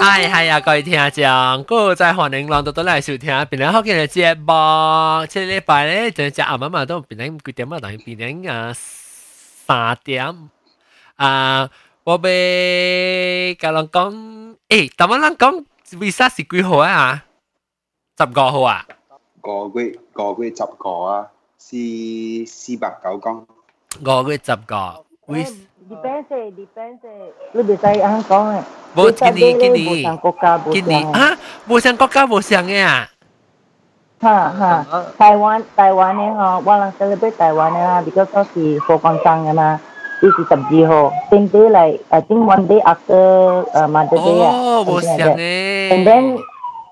系系啊，各位听众，嗰个在欢迎朗读到嚟收听，边两好见嘅节目，即系礼拜咧就只阿妈妈都边两几点啊？等于边两啊三点啊，我俾教人讲，诶，但我人讲 visa 是几号啊？十个号啊？个月个月十个啊，是四百九公。个月十个 Uy. Depende, depende. Lu bisa ang kong eh. Bo kini kini. Bosang koka bosang. Kini. Ha? Bosang koka bosang eh ah. Ha ha. Taiwan Taiwan eh ha. Walang celebrate Taiwan eh ha because of the for kansang eh ma. This is sabji ho. Same day like I think one day after ờ, uh, Mother Day ah. Oh, bosang eh. And then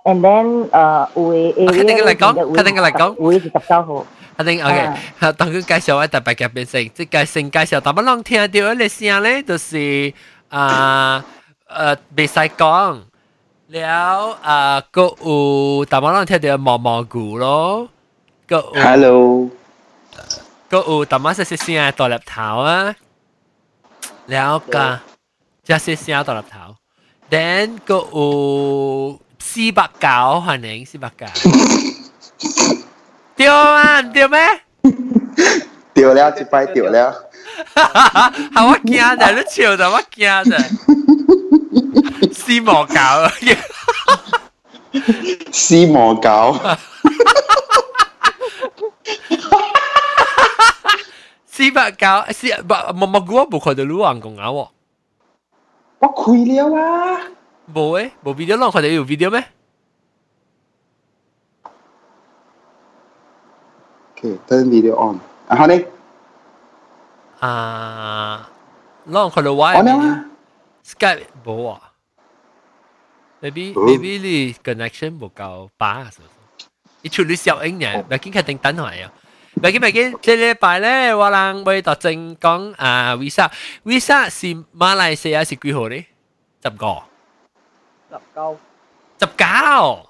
and then uh, we area. Kadang-kadang, kadang-kadang. Uy, sa ho. 定嚟讲会是十九号一定 OK，好，当佢介绍一特别嘅变成，即系先介绍，但不啷听到嘅声咧，就是啊诶，未使讲了啊，个有但不啷听到毛毛菇咯，个有 Hello，个有但乜些声大粒头啊，了个即系声大粒头，then 个有四百九，欢迎四百九。 对啊，唔对咩？掉了，一摆掉了。系我惊嘅，你笑就我惊嘅。丝毛搞啊！丝毛搞，丝百搞，丝唔唔唔，我冇看到卢昂讲啊喎，我开了啊！冇诶，冇 video 咯，看到有 video 咩？ Okay, turn video on。然后呢？啊，咯看到我 on 了吗？ Skype 冇啊，maybe 哦 maybe 你 connection 冇够把，是不是？你处理小影嘅，咪见佢定等系啊。咪见咪见，这礼拜咧，我人为特正讲啊，visa，visa 是马来西亚是几号咧？十个，十九十九。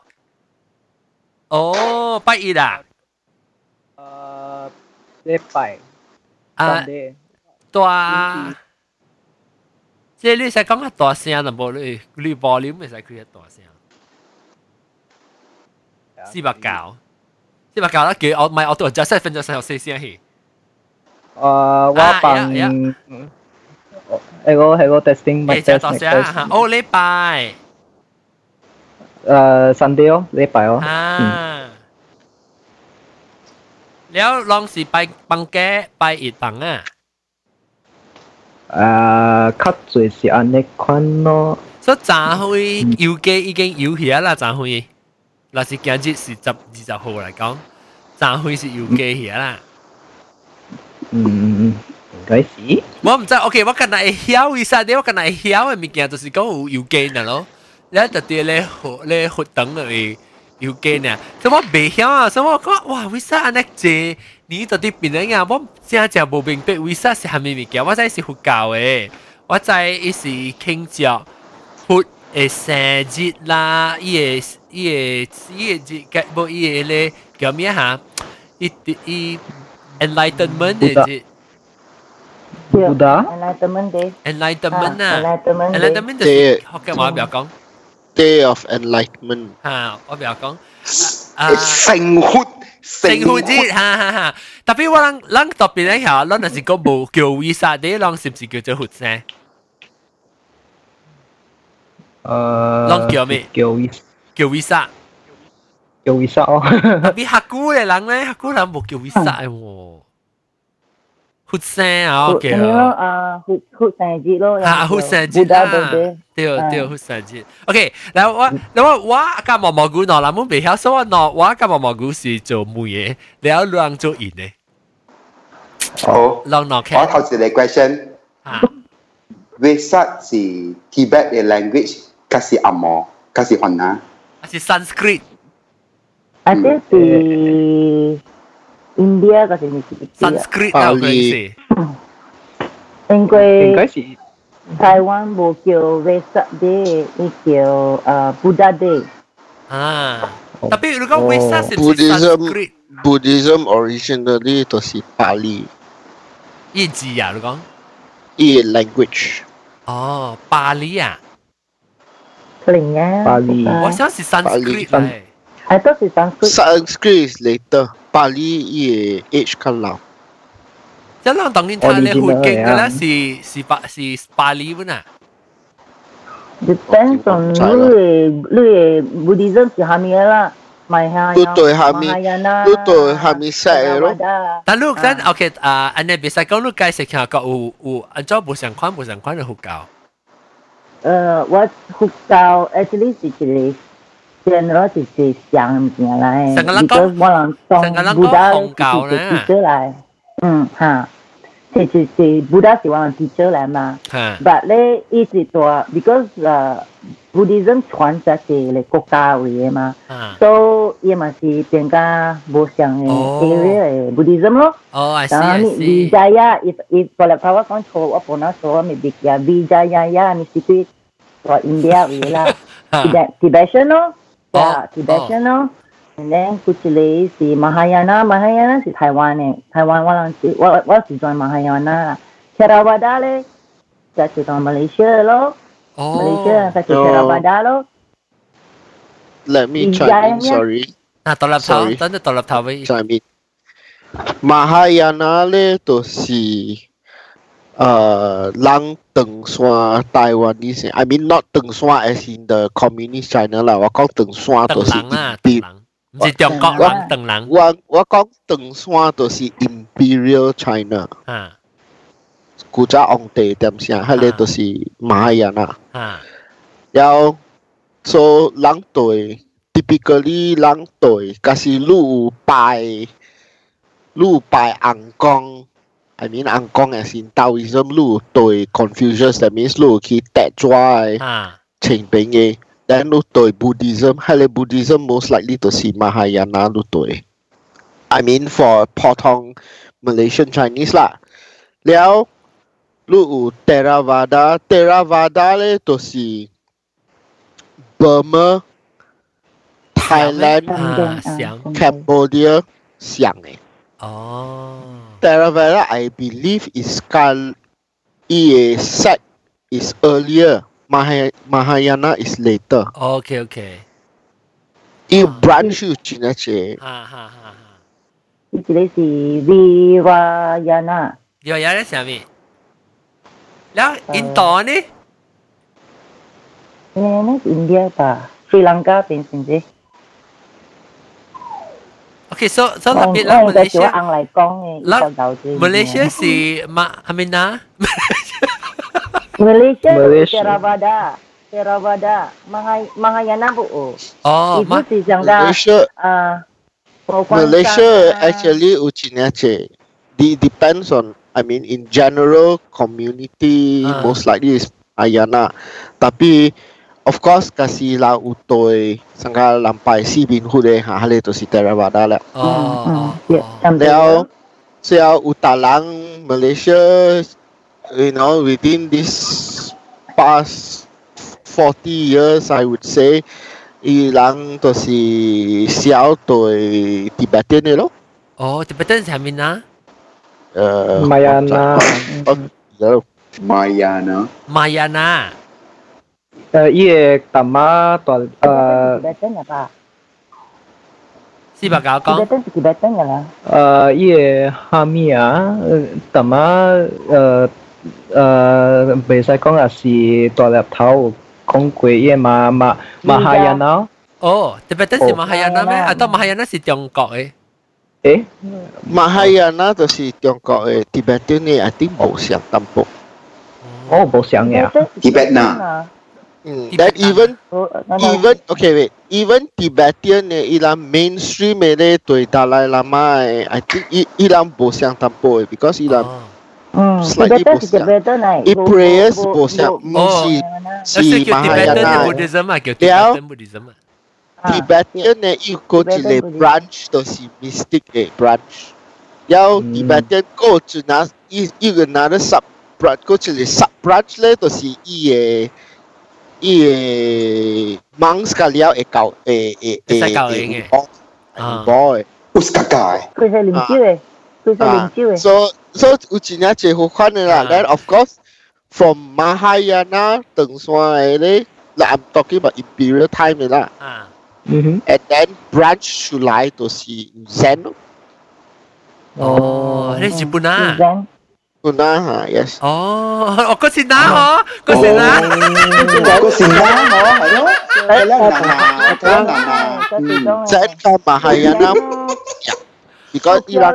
哦，八月啊， 诶礼拜啊， Sunday 大，即系你使讲下大声，就冇你你 volume 咪使佢一大声。四百九，四百九啦，叫我唔系我都就真系分咗细学四声气。诶我bằng 呀系个系个 testing 诶， mic 就 test 大 mic 声 test 吓，哦，礼拜诶 Sunday 咯礼拜咯啊， แล้วลองสิไปบังแก้ไปอีกบังอ่ะ 诶较最是安尼款咯所以站会要机已经要起啦，站会，嗱是今日是十二十号嚟讲，站会是要机起啦。嗯应该是我唔知，OK，我近来会晓为啥啲，我近来会晓嘅物件就是讲有要机嘅咯。你特啲咧学咧学等嚟 要机呢，所以我未晓啊，所以我讲哇，为啥安尼济？你特啲变样啊，我真正无明白为啥是系咪物件，我真系是佛教嘅，我真系是倾着佛嘅生日啦，伊嘅伊嘅伊嘅节嘅无伊嘅咧叫咩吓？伊伊 enlightenment 嘅节。 Buddha enlightenment day enlightenment 啊 enlightenment day ，enlightenment 就是学嘅话，不要讲 Day of Enlightenment。吓，我不要讲啊，成活圣诞节吓吓吓，特别我谂谂特别咧吓，谂系讲冇叫 visa 啲，谂是唔是叫做活生？诶啷叫咩叫 visa 叫 visa，叫 visa 咯特别客古嘅人咧，客古人冇叫 visa 嘅喎， hút xe à ok à hút hút xe gì luôn à hút xe gì à tiêu à. tiêu hút xe gì ok là tôi ừ. là tôi tôi cái 毛毛菇喏，那么别晓说我喏，我 cái 毛毛菇是做木嘢，你要啷做嘢呢？好，啷喏看。我頭先嘅 question 啊，為啥是 Tibet 嘅 Sanskrit. Sanskrit。I think 是。India kasi ni si Sanskrit 啊，嗰阵时因为应该是台湾冇叫 Vesak Day，呢叫诶 Buddha Day。啊，特别如果 Vesa 是唔是 Buddhism Sanskrit Buddhism originally 都是 Pali，意字啊？你讲伊 language。哦，巴黎啊， 可能啊。巴黎我想是 Sanskrit 巴嚟， I thought it's Sanskrit. Sanskrit is later. Pali ye age ka lang. Sa lang tong nin tala hu king si si pa, si Pali pun ah. Depends on lu lu Buddhism si hamia lah. Lu tu hami, lu tu hami sai lo. Tapi lu kan, okay, ah, anda bisa kau lu guys sekian kau u u, anjau bu sang kuan bu sang kuan de hu kau. Uh, what hu kau actually 是 Chinese general thì thì chẳng nhà lại sang cái có mỗi lần trong Buddha thì thì trở à? lại. Ừ ha. Thì thì thì Buddha thì quan thì trở lại mà. Và lẽ ý thì tôi because ờ, Buddhism truyền ra thì là quốc gia vậy mà. So ý mà thì tiếng ca bố sang area Buddhism lo oh I see I see. Vijaya if if for the power control upon us so mình bị Vijaya yeah, mình chỉ tôi India vậy là Tibetan lo và Tibetan đó, And then Kuchile thì Mahayana. Mahayana si Taiwan eh. Taiwan là si wala, wala si join Mahayana. Theravada le sa si Malaysia lo. Malaysia sa si Theravada lo. Let me try dạ, in, sorry. À, tôi làm thảo, tôi tôi làm thảo với. Try me. Mahayana le to si 呃，让等山台湾的先，I mean not 等山 as in the communist China 啦，我讲等山都是人啊！人。唔是中国人，等人。我我讲等山都是 Imperial China 啊，古早皇帝点声，迄个都是马亚啦啊。要做狼队，typically 狼队，佮是路拜路拜红光。I mean angkong as in Taoism lu toi Confucius that means lu ki tat zuai Cheng ha. Beng ye. Then lu toi Buddhism. Hale Buddhism most likely to see Mahayana lu toi I mean for Potong Malaysian Chinese lah. Liao lu u Theravada. Theravada le to si Burma eh? Thailand ah, Cambodia Siang eh. Oh. Taravera, I believe, is Kal Iyesak is earlier. Mahayana is later. Okay, okay. It I branch you chinache. Ha ha ha. ha. 一个是 Vivayana，有人在下面。然后印度呢？那那是 ah. India 吧，Sri Lanka 变成的。Okay, so so là biết Malaysia. Ang lai kong nghe. Malaysia si Mak Amina. Malaysia. Malaysia. Theravada. Theravada. Mahay Mahayana bu. Oh, ma Malaysia. Malaysia actually uchinache. Di depends on I mean in general community ah. most likely is Ayana. Tapi of course kasi la utoi eh. sangka lampai. Si bin hu de eh. ha hale to sitara ba da oh yeah then so ya utalang malaysia you know within this past 40 years i would say ilang to si xiao to eh, tibetan lo oh tibetan samina uh mayana. Oh, oh, oh, oh, oh, oh, oh, oh, mayana mayana. 呃，伊个大妈大呃 Tibetan apa? 是白搞讲， Tibetan si Tibetan ya lah. 呃，伊个哈密啊，呃，大妈呃呃，袂使讲也是大粒头讲过伊个马马马哈亚那，哦，特别真是马哈亚那咩？ Mahayana 啊，当马哈亚那是中国嘅，诶， Mahayana to si Tiongkok eh, Tibetan ni I think mau siang tampuk. 我冇想嘅， Tibet na. Hmm. Mm, even even okay wait. Even Tibetan eh, ilang mainstream eh, to Dalai Lama eh, I think i, ilang bo siang tampo eh, because ilang oh. Ah. slightly bo i It prayers bo siang. Si oh. si Mahayana. Buddhism ah, kyo Tibetan Buddhism ah. ah. Tibetan eh, i go to le branch to si mystic eh branch. Yao Tibetan go to na i i another sub branch go to the sub branch le to si i eh i eh monks ka liao e kau e e e 会使教你嘅啊 boy Uskakai. Kui saya lim chiu eh. Kui saya lim Ah, chiu eh. so so 有真正好看的啦。啊 Then of course from Mahayana 登山的咧， like I'm talking about imperial time 嘅啦。啊，嗯哼， And then branch 出来就是 Zen 咯，哦，你日本啊？ Sinaha, yes. Oh, oh có na hả? Có Sinaha. Có Sinaha hả? Phải đó. Đây là na nà, cái nà nà. Sẽ cho mà hay anh lắm. Dạ. Chỉ có đi là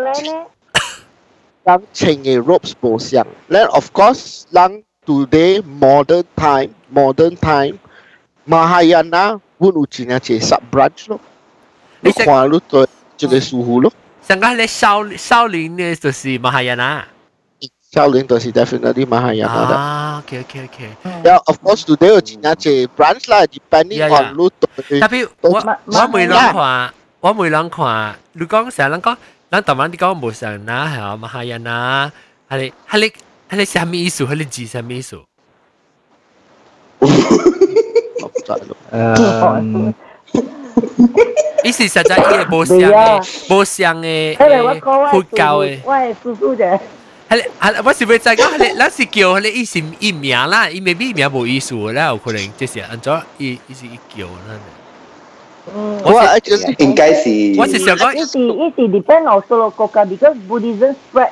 lăng trình a ropes bổ xiang. Then of course lăng today modern time, modern time. Mahayana vun uchina chỉ sub branch lo. Nó khóa lúc tôi, chỉ cái xu hù lo. Sáng cái lẽ sau sau liền này là Mahayana. 马哈亚那。少林就是 definitely 马哈亚那啦。啊，OK OK OK。 Yeah, of course today 有真系只 branch 啦，depending Yeah, yeah. on 路对。特别我我每人看，我每人看，你讲成人讲，咱台湾你讲无上拿系啊，马哈亚那，系你系你系你什么意思？系你字什么意思？我唔知咯。诶，意思实在伊个无相嘅无相嘅因为我讲佛教嘅。我系叔叔啫， 系你系我是要再讲，系你咱是叫你意思伊名啦，伊未必名无意思啦，有可能就是按照伊伊是伊叫啦。嗯，我 actually 应该是我是想讲，一时一时 depend also 国家，because Buddhism spread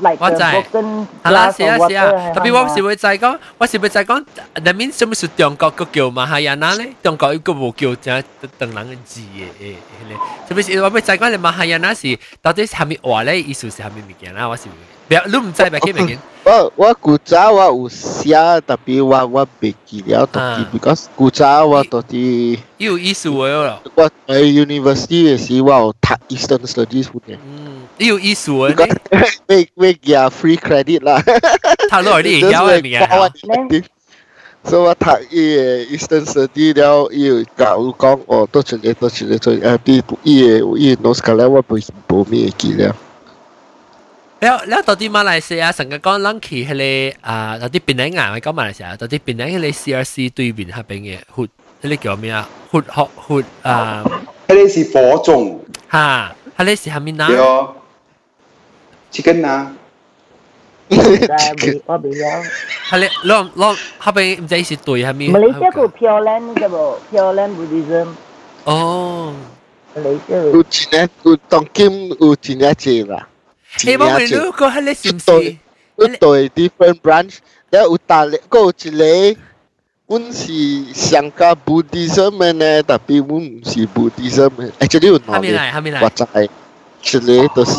like 我知 broken 系啦， glass 是啊 of 是啊， water 特别我是会再讲，我是会再讲，那面什么是中国个叫马哈亚那咧？中国一个无叫就等人嘅字嘅诶诶咧，特别是我会再讲你马哈亚那是到底系虾米话咧？意思是虾米物件啦？我是不要 你唔知白嘅物件。我我古早我有写，特别我我袂记了，特别 because 古早我到底有意思嘅咯，我喺 university 嘅时我有读 Eastern Studies 嘅，嗯，有意思嘅 because 咧，会会寄 free credit 啦。头落啲有嘅物件。所以我读伊个 Eastern Study 了，伊有教我讲哦，多一个多一个做，诶，啲伊个伊个 notes 咧，我袂冇咩记了。 แล้วแล้วตอนที่มาเลเซียสังกัดก้อนลังขี่ทะเลอ่าตอนที่เป็นไหนงานมันก็มาเลเซียตอนที่เป็นไหนทะเล CRC 对面系边嘅หุดทะเล叫咩啊หุด学หุดอ่า 迄个是火种，吓ทะเล是系咪นะ对哦，chicken 啊，但系我未了。ทะเลลองลอง系边唔知是对系咪 Malaysia 有 Pure Land 嘅噃，Pure Land Buddhism。哦 Malaysia 有真诶有当今有真诶济啦。 一帮美女个喺你是唔是？一对 different branch，然後有大力個一個，阮是上加 Buddhism 嘅呢，特別阮唔是 Buddhism 嘅，actually 有哪裡？我知，一個都是，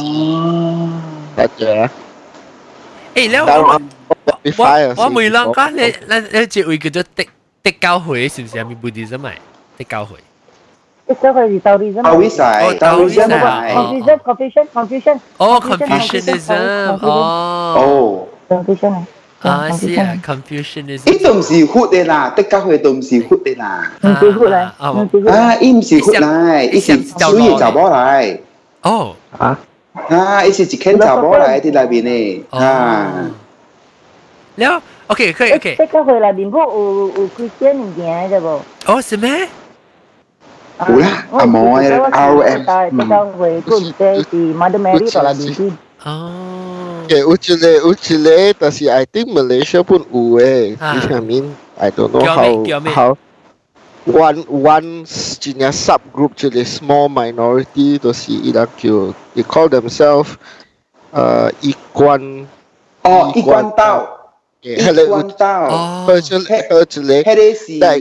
大家。誒，你我我我每兩家你你你一位叫做迪迪教會，是唔是係咪 Buddhism 嚟？迪教會。It's so crazy. Oh, Taoism. Taoism. Oh, Taoism. Confucian. Confucian. Oh, Confucianism. Oh. Confucian. À, sí, à, Confucianism. Ý tụm sĩ hút đây là, tất cả hồi đồng sĩ hút đây là. À, à, à, à, im sĩ hút này, ít sĩ chú ý chào bó lại oh à À, ít sĩ chỉ khen chào bó lại thì là vì này. À. Nếu, ok, ok, ok. Tất cả hồi là bình bộ ở Christian India rồi bộ. Ồ, gì mẹ? Ula, amore, auem. Oh. Okay, ucile, ucile, tapi I think Malaysia pun ue. Ah. Which I mean, I don't know how how one one jinya subgroup to the small minority to see Irakyo. They call themselves uh Ikuan. Oh, Ikuan Tao. Yeah, Tao. Oh. Her, her, her, her, her, her, her,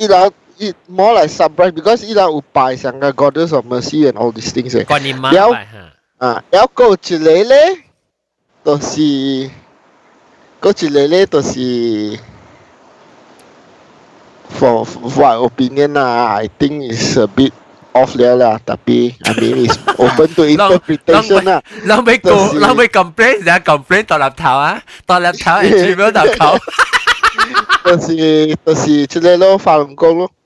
her, her, 嚟，迄个是伊拉伊 more like subride because 伊拉有拜上个 goddess of mercy and all these things 诶。关年妈了拜吓啊，有个一个咧，就是嗰一个咧，就是 for for my opinion 啊，I think is a bit off 了啦，特别 I mean is open to interpretation 啊。เราไม่กูเราไม่ complain นะ complain ตอนรับเท้า啊ตอนรับเท้าไอ้จีเมลดอทคอม 就是就是即个咯，法轮功咯，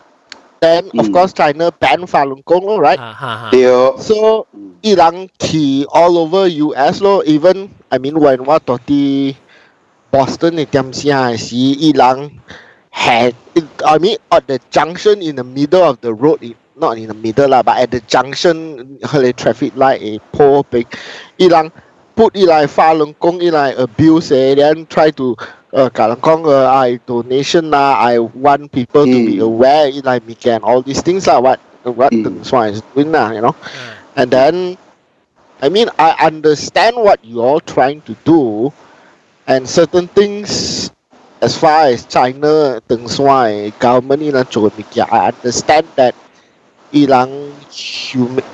Then of mm. course China banned Falun Gong, lo, right? Uh. Yeah. So Ilang key all over US lo. Even I mean when what the Boston it see Ilang had I mean at the junction in the middle of the road it, not in the middle lah, but at the junction the traffic light a poor big Ilang put it Falun Gong it abuse eh, then try to uh, uh, I donation lah, I want people to be mm. aware it like me can all these things lah, what what mm. the is doing lah, you know. And then I mean I understand what you all trying to do and certain things as far as China Teng Swan government in I understand that Ilang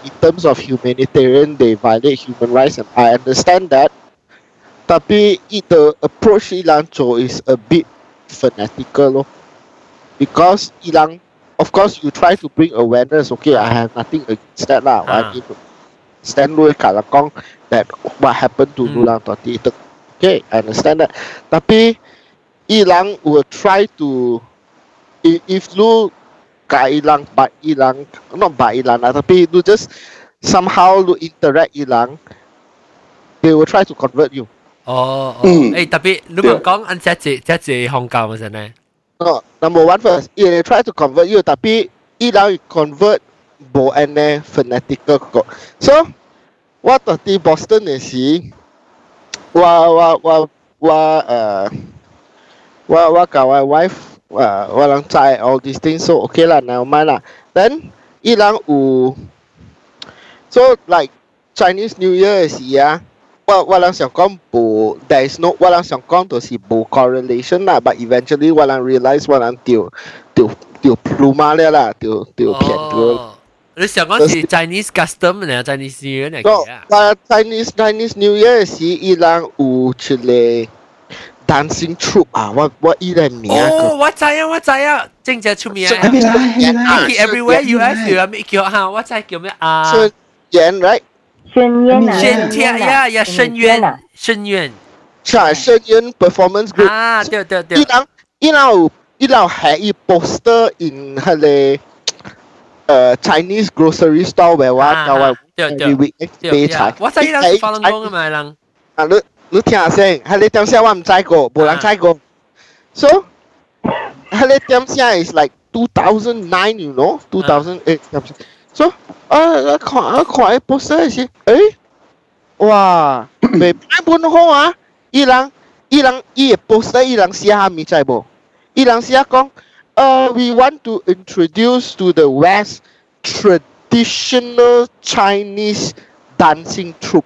in terms of humanitarian they violate human rights and I understand that Tapi it, the approach ilang 做 is a bit fanatical, lor. because ilang of course you try to bring awareness okay i have nothing against that lah Ah. i mean stand with kalakong that what happened to Mm. Lulang 20 itu okay i understand that tapi ilang will try to if, if lu ka ilang ba ilang not ba ilang lah, tapi lu just somehow lu interact ilang they will try to convert you 哦哦，嗯诶特别你问讲按只只只只香港嗰阵咧， No, number one first, yeah, they try to convert you, tapi ilang convert bo ane fanatical ko. So, what the Boston is si, wa wa wa wa uh, wa wa ka wa wife, wa walang cai all these things. So okay lah, never mind lah. Then ilang u, so like Chinese New Year is yeah. 我我谂想讲冇，there is no 我谂想讲就是冇 correlation 啦，but eventually 我谂 realize 我谂掉掉掉 pluma 了啦，掉掉片掉。哦，你想讲是 Chinese custom 呢？Chinese New Year 嚟个嘅啊？啊 Chinese Chinese New Year 是伊朗有出嚟 dancing troupe 啊，我我依个名哦，个。我知啊，我知啊，正正出名啊系咪啦系咪啦 Mickey everywhere US 有啊，Mickey 叫吓，我知叫咩啊？孙演 right， 深渊啊，深天呀呀，深渊啊，深渊系声演 performance group。啊，对对对伊，朗伊朗有伊朗系一 poster in 迄个诶 Chinese grocery store 嘅话，啊就系对对 every week 对买菜。我知啦，是法轮功嘅嘛人，啊，你你听下先，喺你点写我唔知过，冇人知过。So，喺你点写 is like two thousand nine, you know, two thousand eight. So，啊，看啊看一 poster 是，诶，哇，未歹本好啊！伊人伊人伊个 poster 伊人写下咪知无？伊人写讲，呃，we want to introduce to the West traditional Chinese dancing troupe.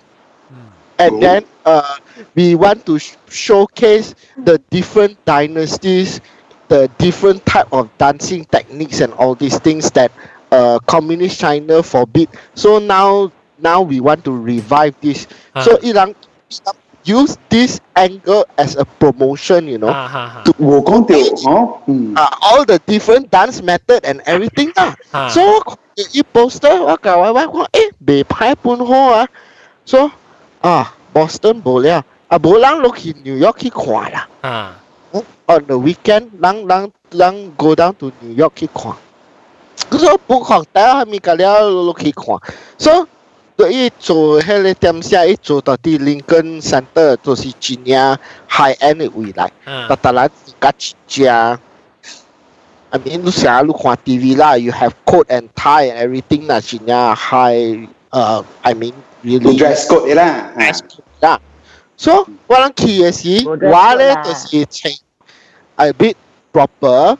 and Oh. then uh, we want to sh- showcase the different dynasties, the different type of dancing techniques, and all these things that uh, communist China forbid. So now now we want to revive this. So Iran use this angle as a promotion, you know, uh, to engage, hmm. uh, all the different dance method and everything. Uh. Uh. So the poster, ah, what eh, be pun ho ah. So ah, Boston bolia. Ah, bolang look in New York, he kwa Ah, On the weekend, lang lang lang go down to New York, he kwa. 看。所以 book hotel 系咪个了落去看？So 对于做迄个点写，一做到啲 Lincoln Center 就是真正 high end 嘅位来。嗯但当然自己一只。I mean，你成日你看 TV 啦，you have coat and tie and everything 啦，真正 high，呃，I mean 冇 really dress code 嘅啦， dress code 啦。So 我谂去嘅时，冇 dress 我咧 code 啦就是穿 a bit proper，but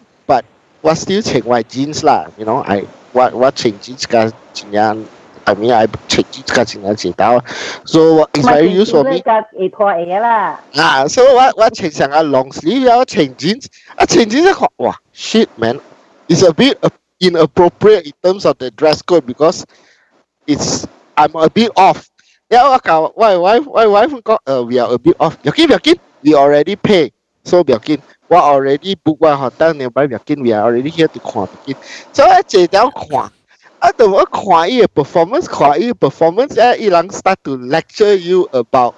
我 still 穿 white jeans 啦，you know，I 我我穿 jeans 个真正，I mean I 穿 jeans 个真正知道，so it's very useful for me。架会拖嘢啦，啊，所以我我穿上个 long sleeve 然后穿 jeans，啊穿 jeans 一看，哇，shit man，it's a bit inappropriate in terms of the dress code because it's I'm a bit off。然后我讲我 wife 我 wife 讲，呃，we are a bit off，要紧要紧，we already pay，so 要紧， 我 already book 我 hotel nearby 要紧，we are already here to 看要紧，所以我坐条看。啊，等我看伊个 performance，看伊个 performance，啊，伊人 start to lecture you about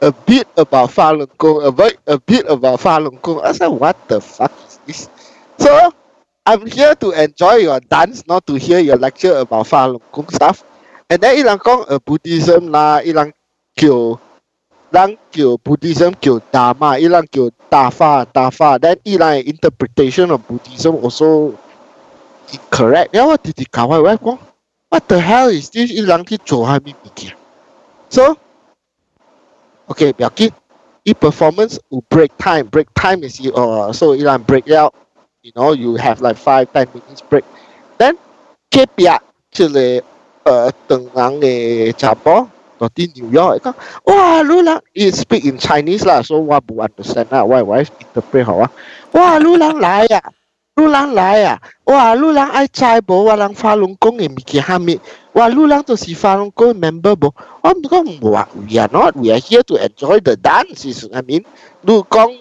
a bit about Falun Gong, a bit, a bit about Falun Gong. I said, what the fuck is this? So, I'm here to enjoy your dance, not to hear your lecture about Falun Gong stuff. And then 伊人讲呃 Buddhism 啦，伊人叫 lang kiểu Buddhism kiểu Dharma, ilang kiểu Tafa, Tafa. Then ilang interpretation of Buddhism also incorrect. Yeah, what did kawai web ko? What the hell is this? Ilang ki choha mi bikia. So, okay, biaki. E performance will break time. Break time is uh, so ilang break out. You know, you have like five, ten minutes break. Then, kepia, chile, uh, tengang e chapo, 人嘅查甫，到啲纽约讲，哇，你人伊 speak in Chinese 啦，所以我唔 understand 啦，我我 interpret 好啊。哇，你人来啊，你人来啊，哇，你人爱知无？我人法轮功嘅物件下面，哇，你人就是法轮功 member 无？我唔讲我，we are not, we are here to enjoy the dance. I mean，你讲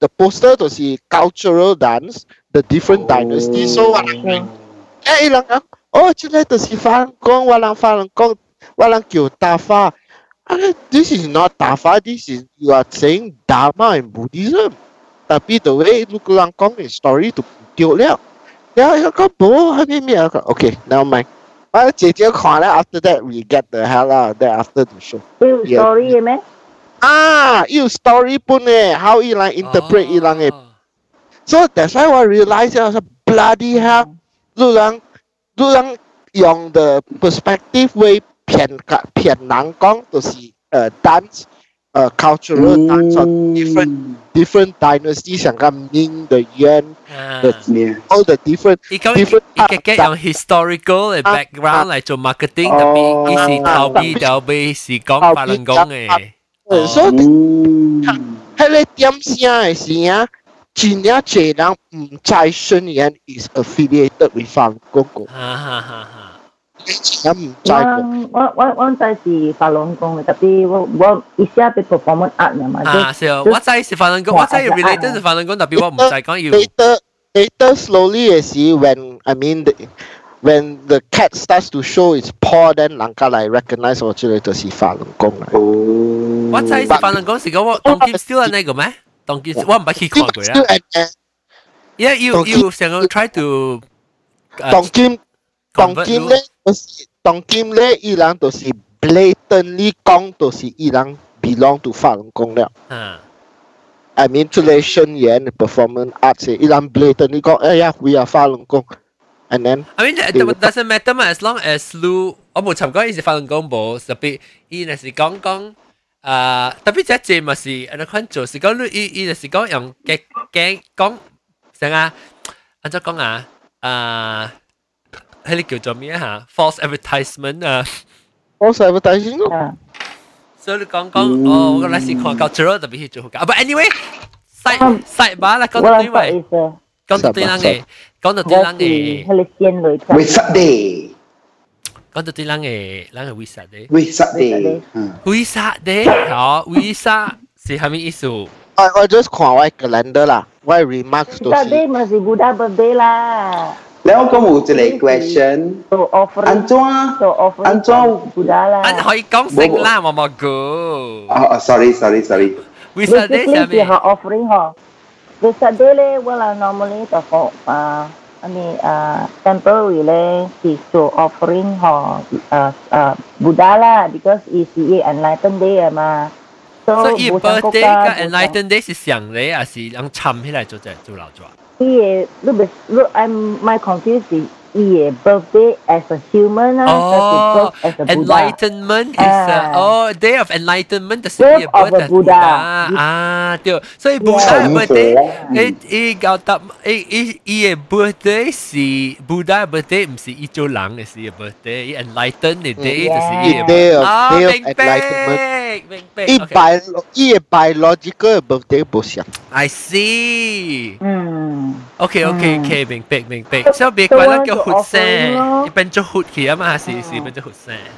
the poster 就是 cultural dance。the different dynasty so 我人诶伊人讲哦，即个就是法轮功，我人法轮功，我人叫 walang kyo, tafa. This is not tafa. This is, you are saying Dharma and Buddhism. Tapi the way Luke Langkong is story to tiyo liao. Yeah, got bo, okay, never mind. But Jie Kwan, after that, we get the hell out of there after the show. You yeah. story, eh? man? Ah, you story pun eh. How ilang interpret oh. ilang eh. So that's why I realized I was a bloody hell. Lulang, Lulang, young. the perspective way 骗骗人讲，就是呃 dance 呃 cultural dance on different different dynasty 像个明的元的 all the different 伊讲 different 伊嘅嘅用 historical 嘅 background 嚟做 marketing，特别伊是头边就被是讲法轮功嘅。所以迄个点声嘅时啊。真正济人唔知信言 is affiliated with 法轮功个。哈哈哈哈！ 真唔知个。我我我知是法轮功嘅，特别我我一下被 performance art 嘅嘛。啊，是哦，我知是法轮功，我知 related 是法轮功，特别我唔知讲要。 Later later slowly 嘅时，when I mean the when the cat starts to show its paw, then 人家嚟 recognize 我这个就是法轮功嚟。哦。我知是法轮功是讲我当剑 still 系那个咩？当剑我唔系去看过啊。Yeah, you you 想要 try to 当剑 当剑咧，就是当剑咧，伊人就是 blatantly 讲，就是伊人 belong to 法轮功了。嗯。 I mean 出嚟宣言 performance arts，伊人 blatantly 讲，哎呀，we are 法轮功。And then I mean that doesn't matter 嘛，as long as 你我冇寻过伊是法轮功无，特别伊若是讲讲。啊，特别只只咪是，安尼款做是讲你伊伊就是讲用嘅嘅讲，成啊，安怎讲啊？啊， 迄个叫做咩吓？false advertisement 啊，false advertising 啊。所以你讲讲，哦，我嗰阵时看 cultural 特别去做好㗎。But anyway，细细把啦，讲到对位，讲到对人嘅，讲到对人嘅，系你先类。为实地。讲到啲人嘅，人嘅 visa 嘅，visa 嘅，visa 嘅，好，visa 是系咩意思？我我 just 看我 calendar 啦，我 remarks 都是。 Birthday 咪是 Buddha birthday 啦。 là on commence les questions. So offering. Antoine. So offering. Anh hỏi con sinh là mà mà go. Oh, ờ, ờ, sorry, sorry, sorry. Vì? Họ offering họ. Vì sao đấy le? Well, uh, normally the for uh, I mean uh, temporary le is to offering họ uh, uh, Budala because is the enlightened day uh, mà. So, so 以 birthday 跟 enlightened day 是想的，还是让参起来做在做老做？伊嘅，你咪你 I'm my confused 是伊嘅 birthday as a human 啦，哦，enlightenment is a 哦 day of enlightenment 就是伊嘅 birthday 啊，对，所以 Buddha birthday，伊伊搞得伊伊伊嘅 birthday 是 Buddha birthday，唔是伊做人嘅是伊 birthday，伊 enlighten 嘅 day 就是伊嘅 day 啊， of 明 big, big, big. E okay. bio, e biological birthday bullshit. I see. Mm. Okay, okay, mm. okay, big, big, big, big. So big, why not go hood sand? Bên chỗ hood kia mà, sì, sì, bên chỗ hood sand.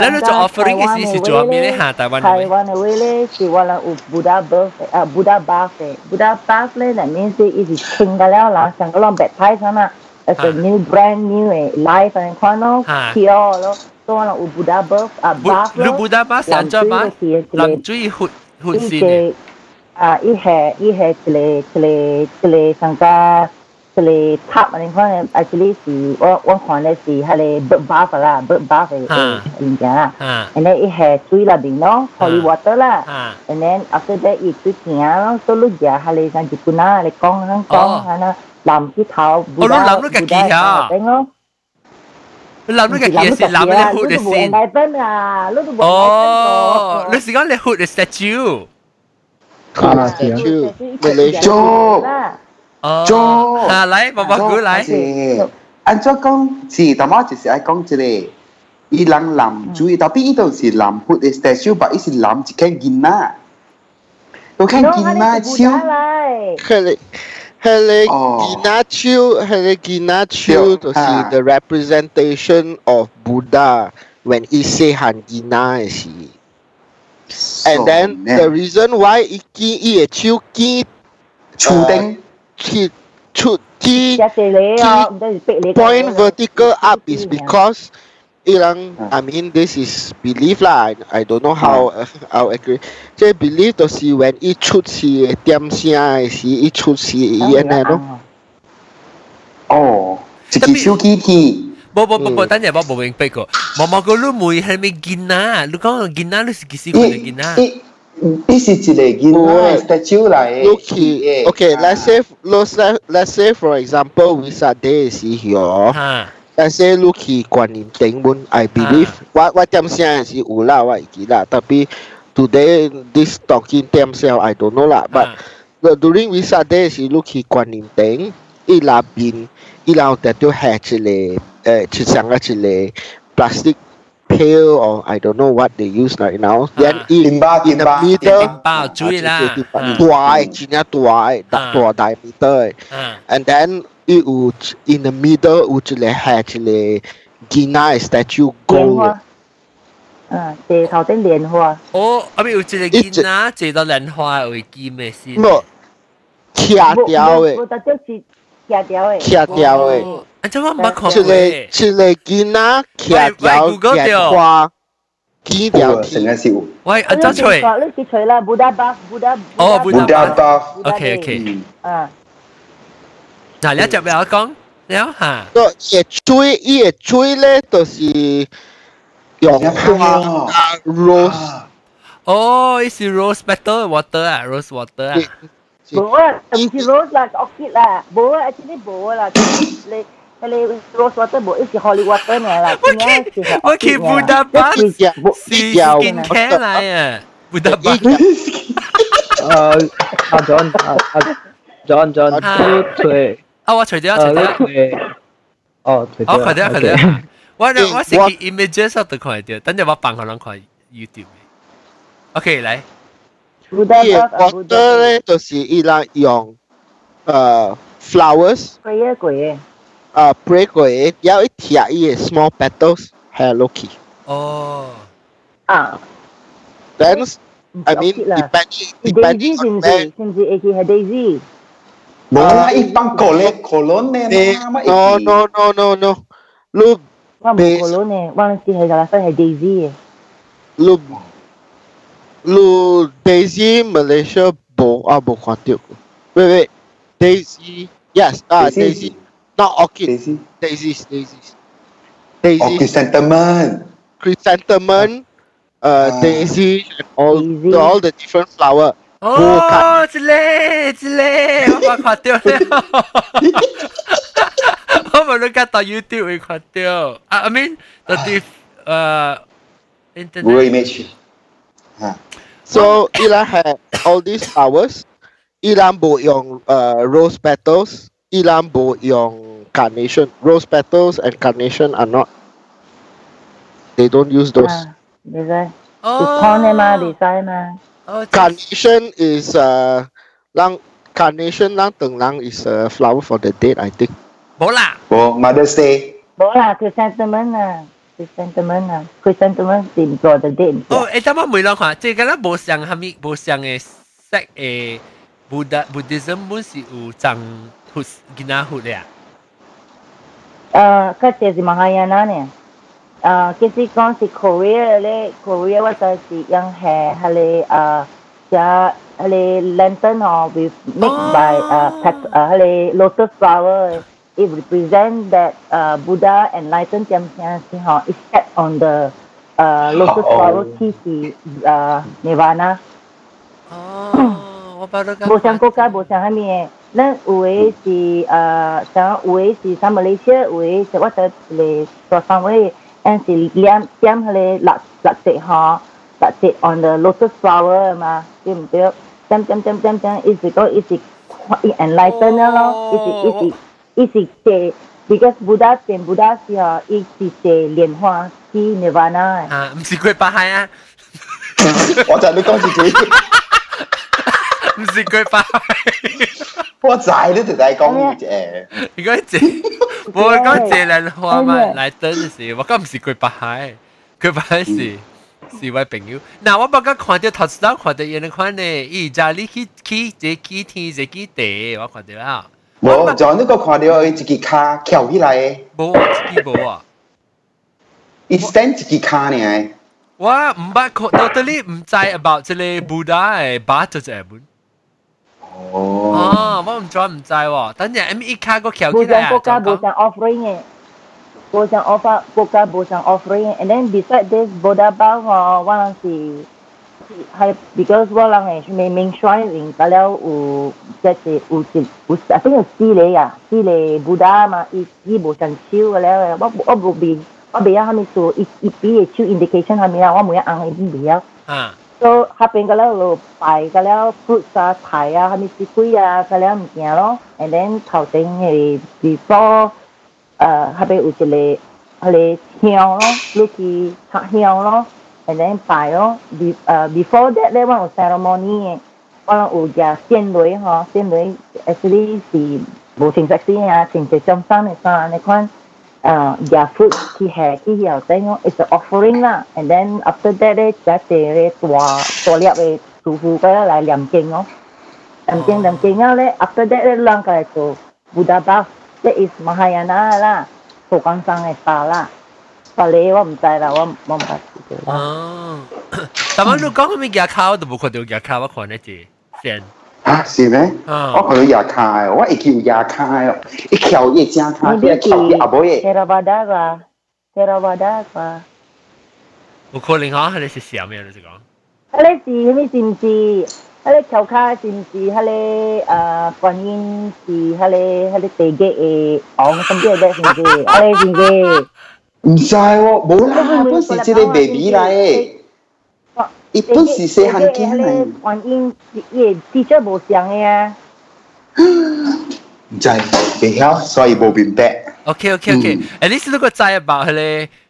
แล้วเราจะ offering อีสิสิจวมีได้หาแต่วันไหนไต้วันเวเลสิว่าเราอุบูดาเบิร์ฟอะบูดาบาฟบูดาบาฟเลยนั่นนี่สิอีสิชิงกันแล้วหลังสังก็ลองแบบไทยซะน่ะ as a new brand new life and ความโน้เคียวแล้ว 我哋有 Buddha birth 啊 bath 咯。你 Buddha bath 系做咩？淋水活活先。啊，伊系伊系一个一个一个上个 这里 top 你看 actually 是我我看的是迄个 bird bath 啦，bird bath 的物件啦。啊 And then it has 水那边咯，holy water 啦。啊 And then after that 伊水行咯，所以食迄个像日本啊，你讲咱讲吓那蓝枝头，哦你谂到自己啊顶咯。 你谂呢个嘢是谂你 hood 嘅先。大分啊，你都冇哦，你是讲你 hood 嘅 statue。啊是啊 statue Malaysia 做哦，做啊嚟，爸爸估嚟。是按照讲是，但我就是爱讲一个，伊人男主意，但系伊都是男 put the statue，但伊是男一间囡仔，都看囡仔笑，嚟。迄 Heleginachu, Heleginachu, to see the representation of Buddha when Ise Hangina is he. And then man. the reason why Iki Ie chiu Ki Chu uh, ki Chi Point vertical up is because ilang I mean this is belief lah I, I don't know how uh, how accurate 即系 belief 就是 when 伊出世嘅点声嘅时伊出世伊安尼咯。哦，一支手机天，冇冇冇冇，等阵我冇明白过。毛毛个你妹系咪见啊？你讲见啊？你是几时讲嘅见啊？伊伊是一个囡仔 statue 嚟 Look he, okay, let's say let's say let's say for example we sa day is here. 吓 Let's say look he 观念顶本 I believe 我我点声是有啦，我会记啦。特别 today this talking 点声 I don't know 啦，but 吓 the during we sa day 是 look he 观念顶，伊那边伊然后特别系一个诶，切上一个 plastic pail or I don't know what they use right now. Then 伊电巴 in 电 the 巴， middle 电包注意啦大嘅，真系大嘅，大大大 meter 嘅。吓 And then 伊有 in the middle 有一个系一个吉娜嘅 statue 莲 gold 嘅花，嗯，地头顶莲花，哦，啊咪有一个见啊，坐到莲花会见咩先？冇卡掉嘅，冇得即是卡掉嘅，卡掉嘅，哦，啊咁我冇看一个过诶。一个吉娜卡掉喂喂，Google 掉嘅花，见掉有成日笑，喂，啊周翠，你记取啦，Buddha buff Buddha，哦，Buddha Buddha buff， OK OK，嗯，嗯， 嗱你一只俾我讲，了吓，个嘅水，伊嘅水咧，就是用花啊 rose。哦，呢是 rose petal water 啊，rose water 啊，冇啊，唔是 rose 啦，orchid 啦，冇啊，actually 冇啦，你。你 rose water 冇，一是 holy water 呢啦，我见我见 Buddha buff 是 skin care 嚟啊，Buddha buff，诶阿 John 阿阿 John John 啊你退 啊我除咗诶你除咗，退哦退我快啲快啲，我欸我是见 images 我都看到，等阵我放可能看 YouTube。OK 嚟， Buddha 伊嘅 buff water 咧，就是伊拉用诶 flowers。 prayer 鬼嘅，啊 break 过嘅，有一条伊嘅 small petals 系 Loki。哦，啊 Then I mean orchid 啦 depending ，daisy depending 是唔 on 是？ where 是唔是 AK 系 daisy？ Lah. Eh, no, no hay pan colón, colón de. No, no, no, no, no. Look. Vamos, colón, vamos a decir, el galazo Daisy. Look. Look, Daisy, Malaysia, Bo, ah Khatio. Wait, wait. Daisy. Yes, ah Daisy. Daisy. No, okay. Daisy. Daisy, Daisy. Daisy. Oh, chrysanthemum. Chrysanthemum, uh, Ah Daisy, and all, Daisy. all the different flower. 哦，一咧一咧，我看到了。我冇你夹到 YouTube 会看到，啊，I mean 嗰啲诶 Google internet。 image，吓， So Ilan had all these flowers. Ilan bo yung uh, rose petals. Ilan bo yung carnation. Rose petals and carnation are not. They don't use those. 啊，你睇，哦 design 嘅嘛，design 嘛。 Carnation is uh, lang carnation lang teng lang is a flower for the date, I think. Bola. Oh, Mother's Day. Bola, chrysanthemum à. chrysanthemum à. Chrysanthemum is for the date. Oh, eh, tama mo lang ha. Jadi kalau bos yang kami bos yang eh sek eh Buddha Buddhism pun si u cang hus ginahut ya. Uh, kerja ờ, si Mahayana à, ni. 诶，其实讲是 Korea 咧，Korea 或者是用系系咧诶，只 系你 lantern 嗬，with made 哦 by 诶 pet 诶系你 lotus flower。It represent that uh, Buddha enlightened them huh, is set on the uh, lotus Oh. flower tea is uh, nirvana. 哦，我把那个无相国家无相虾米的，咱有诶是呃，像有诶是像马来西亚，有诶是我得一个大范围， 但是两点迄个六六节吼，六节 on the lotus flower 嘛，对毋对？点点点点点，一直个一直 enlighten 咯，一直一直一直借，because Buddha 见 Buddha 是吼，一直借莲花去 nirvana 的。啊，唔是佢巴海啊，我就你讲自己，唔是佢巴海， 我知你就系讲诶，如果借，我讲借人花嘛嚟等时，我讲唔是佢巴海，佢巴海是。是位朋友，嗱我冇讲看到头先看到有人看呢，伊家你去去这几天这几地，我看到啦，我就呢个看到佢一支卡翘起来嘅，冇啊，自己冇啊。一 stand 一支卡呢，我唔捌看，totally 唔知 about 即系 Buddha 嘅把就系本。 哦，哦，我唔知唔知喎。等阵 M 一卡个桥无起来啊，像国家无像 offering 嘅，无像 offer 国家无像 offering 嘅，and then beside this Buddha 包吼，我人是系 because 我人系明明 shrine 到了有即系有一有啊，等于四个啊，四个 Buddha 嘛，伊伊无像手嘅咧，我我无边我未晓虾米做，伊伊俾嘅手 indication 虾米啊，我每一红已经未晓。啊， So 下邊個咧就擺個咧 fruits 啊、菜啊、蝦米水果啊，個咧物件咯，and then 頭頂係 before 誒下邊有一個係個香咯，你去插香咯，and then 擺咯，be 誒 before that 咧我有 ceremony 嘅，我有食鮮類嗬，鮮類 actually 是無清晰啲啊，清晰中山嘅衫你看。uh, their food khi hè khi hiểu tới nó is the offering lah and then after that đấy cha tề đấy tòa tòa liệp về chủ phụ cái đó lại làm kinh nó làm kinh làm kinh á đấy after that đấy lần cái tổ Buddha bath that is Mahayana lah tổ quan sang này ta lah và lấy ว่าไม่ใจเราว่ามันแบบอ๋อแต่ว่าลูกก็ไม่อยากเข้าแต่บุคคลเดียวอยากเข้าว่าคนได้จีเซียน 啊是咩？啊我看到牙卡嘅，我一叫牙卡嘅，一翘一正卡，一你啲翘一阿妹嘅， Theravada 啩，Theravada 啩。有可能吓，你是啥咩？你是讲？迄个是迄是毋是？迄个桥卡是毋是？迄个诶观音是迄个迄个地基嘅昂什么嘅是毋是？迄个是毋是？唔知喎，冇啦，本是即个 baby 嚟嘅， 伊本是细汉囝迄个嚟，观音伊嘅 teacher 无像嘅啊。唔知未晓，所以冇明白。 OK OK OK，诶，你是如果知 about 迄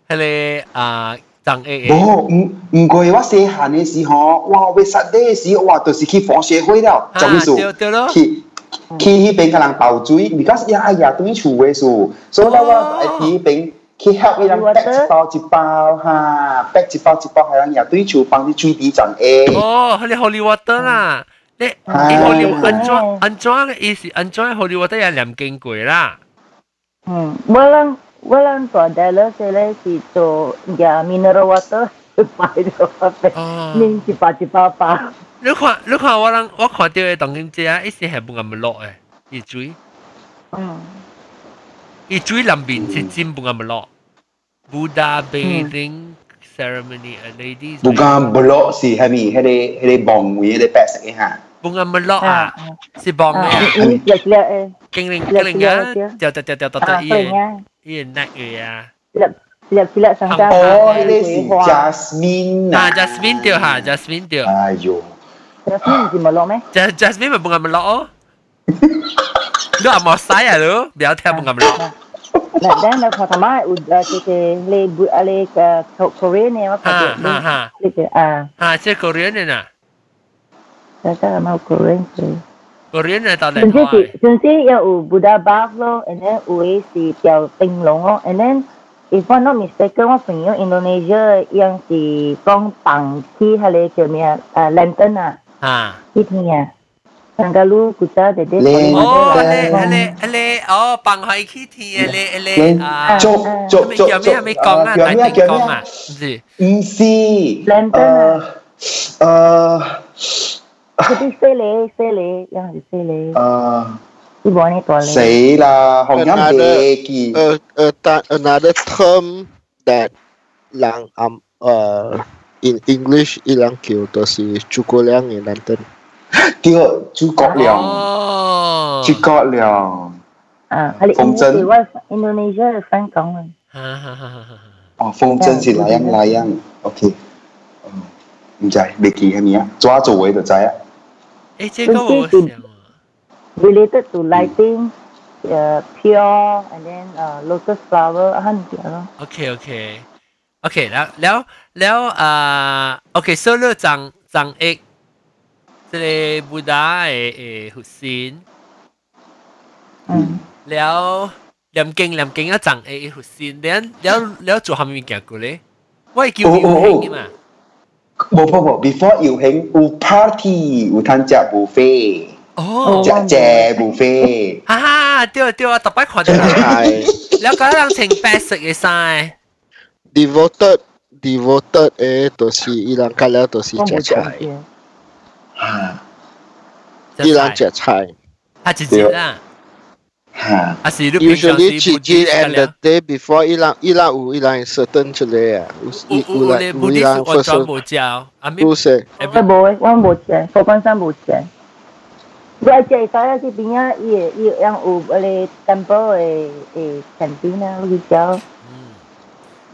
个迄个啊张 A A，冇，唔唔过我细汉嘅时候，哇！为实啲时候，哇，就是去放学会了，做咩事？对对咯。去去迄边甲人包水，because 呀呀对厝嘅事，所以我喺迄边 去 help 伊人 pack 一包一包哈，pack 一包一包，系人呀对厝帮你水滴阵诶。哦，迄个 Holy Water 啦，你你 Holy 安怎安怎嘅意思？安怎 Holy Water 也念经过啦？嗯，我人我人大大咧说咧是做嘅 mineral water，摆咗发俾，哦，拎一包一包包。你看你看我人我看到嘅当今者啊，一时系冇咁落嘅，伊水嗯。 伊水南边是真冇咁落。Buddha bathing ceremony a ladies Bukan belok si kami, hele hele bong we hele pes eh ha. 冇咁落啊，是帮啊，嘅，ini jelek-jelek eh. 经灵经灵啊，掉掉掉掉掉掉 Ah, 伊 peling 嘅 ah. 伊嘅 neck 嘅啊。 Jelek-jelek sangka. Oh, ah, hele si kuih hoa. Jasmine. 啊，Jasmine 掉下，Jasmine 掉。 Ayo. Jasmine mesti melok meh? Ja- Jasmine 咪冇咁 落哦。你话莫使啊你，不要听冇咁落。 Nah, dan dah pertama udah kita le bu le ke Korea ni apa Ha, tu? ha, ha. Le ah, 啊，即系 Korean 嘅呐 saya tak mau Korea tu. ，Korean 嘅到底 Jadi si, jadi ya u Buddha Bath lo, and then u si Piao Ting Long lo, and then if I'm not mistaken, 我朋友 Indonesia yang si kong tang ki hale ke mia lantern ah, 啊。 ki ni ah. Tangalu kuta de de. Oh, le. Oh, ale ale ale. Oh, bằng hai khi thì ale ale. Chúc chúc chúc chúc. Kiểu mấy con là đại tiếng con mà. Gì? Easy. Lantern. Ờ. ờ cái xe lệ xe lệ, yang cái xe lệ. Ờ. Cái bọn này toàn lệ. Xe là hồng nhắm đề kỳ. Ờ ờ ta another term that lang um uh in English ilang kiểu đó là chú cô lang in lantern. 叫诸葛亮，哦，诸葛亮。啊，系风筝你我 Indonesia 嘅 friend 讲嘅，哈哈哈哈哈。哦，风筝是哪样哪样？OK，嗯唔知未记系咩啊？抓做位就知啊。诶，这个我想啊。 related to lighting, uh, pure and then uh, lotus flower 啊，呢啲咯。 OK OK OK แล้วแล้วแล้วอ่าโอเคโซโลจังจังเอก 这个布达的的核心，嗯，了南京南京啊长的核心，了了了做下面行过咧，我系叫游行嘛。不不不，before 游行有 party 有参加 buffet，哦，食食 buffet，啊，对对啊，特别看到，了嗰人穿白色嘅衫，devoted devoted 诶，就是伊人家了就是食菜。吓伊人食菜。啊直接啦吓啊是你平常 Usually 时 chỉ chỉ and the day before 伊人伊人有伊人 certain 出嚟啊，有有有咧有布啲伊人安装 first 冇照啊咪不是我冇，我冇钱，佛光山冇钱。你系借晒去边啊？伊伊有有嗰啲 temple 嘅诶 canteen 啊，嗰啲叫。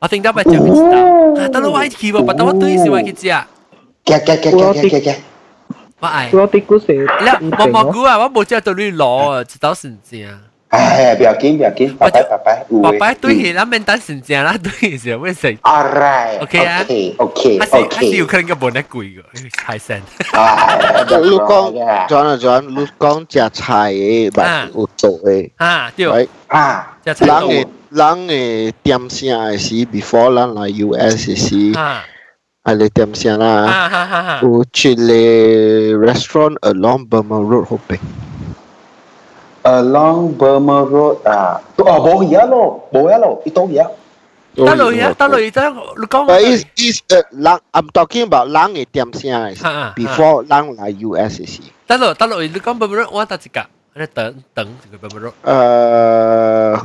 Atingda baca kita. Hata lo wai kiba pata watu isi wai kicia. Kya kya kya kya kya kya. Wai. Lo tikus se. La, mo mo gua, wa bo jia to lui chỉ tao sin jia. Ai, biểu kín biểu kín, bye bye bye bye. Bye bye tôi hiện là mình đang xin jia là tôi sẽ với sẽ. Alright. Okay à. Okay okay. Hay okay. hay yêu khăn cái bọn nó quỷ rồi, hai sen. À, lúc con John à John, lúc con chia chai ấy, bạn ô tô ấy. À, đúng. À, chia chai. 人嘅人嘅点声嘅时，before 咱来 US 嘅时，啊系你点声啦，啊哈哈哈，有去咧 restaurant along Burma Road 后边， Along Burma Road 啊，哦冇嘢咯，冇嘢咯，呢度嘢。得落呀，得落呀，得你讲 But is is 诶人，I'm talking about 人嘅点声嘅啊啊时，before 人来 US 嘅时，得落得落，你讲不不我得一个，你等等这个不不诶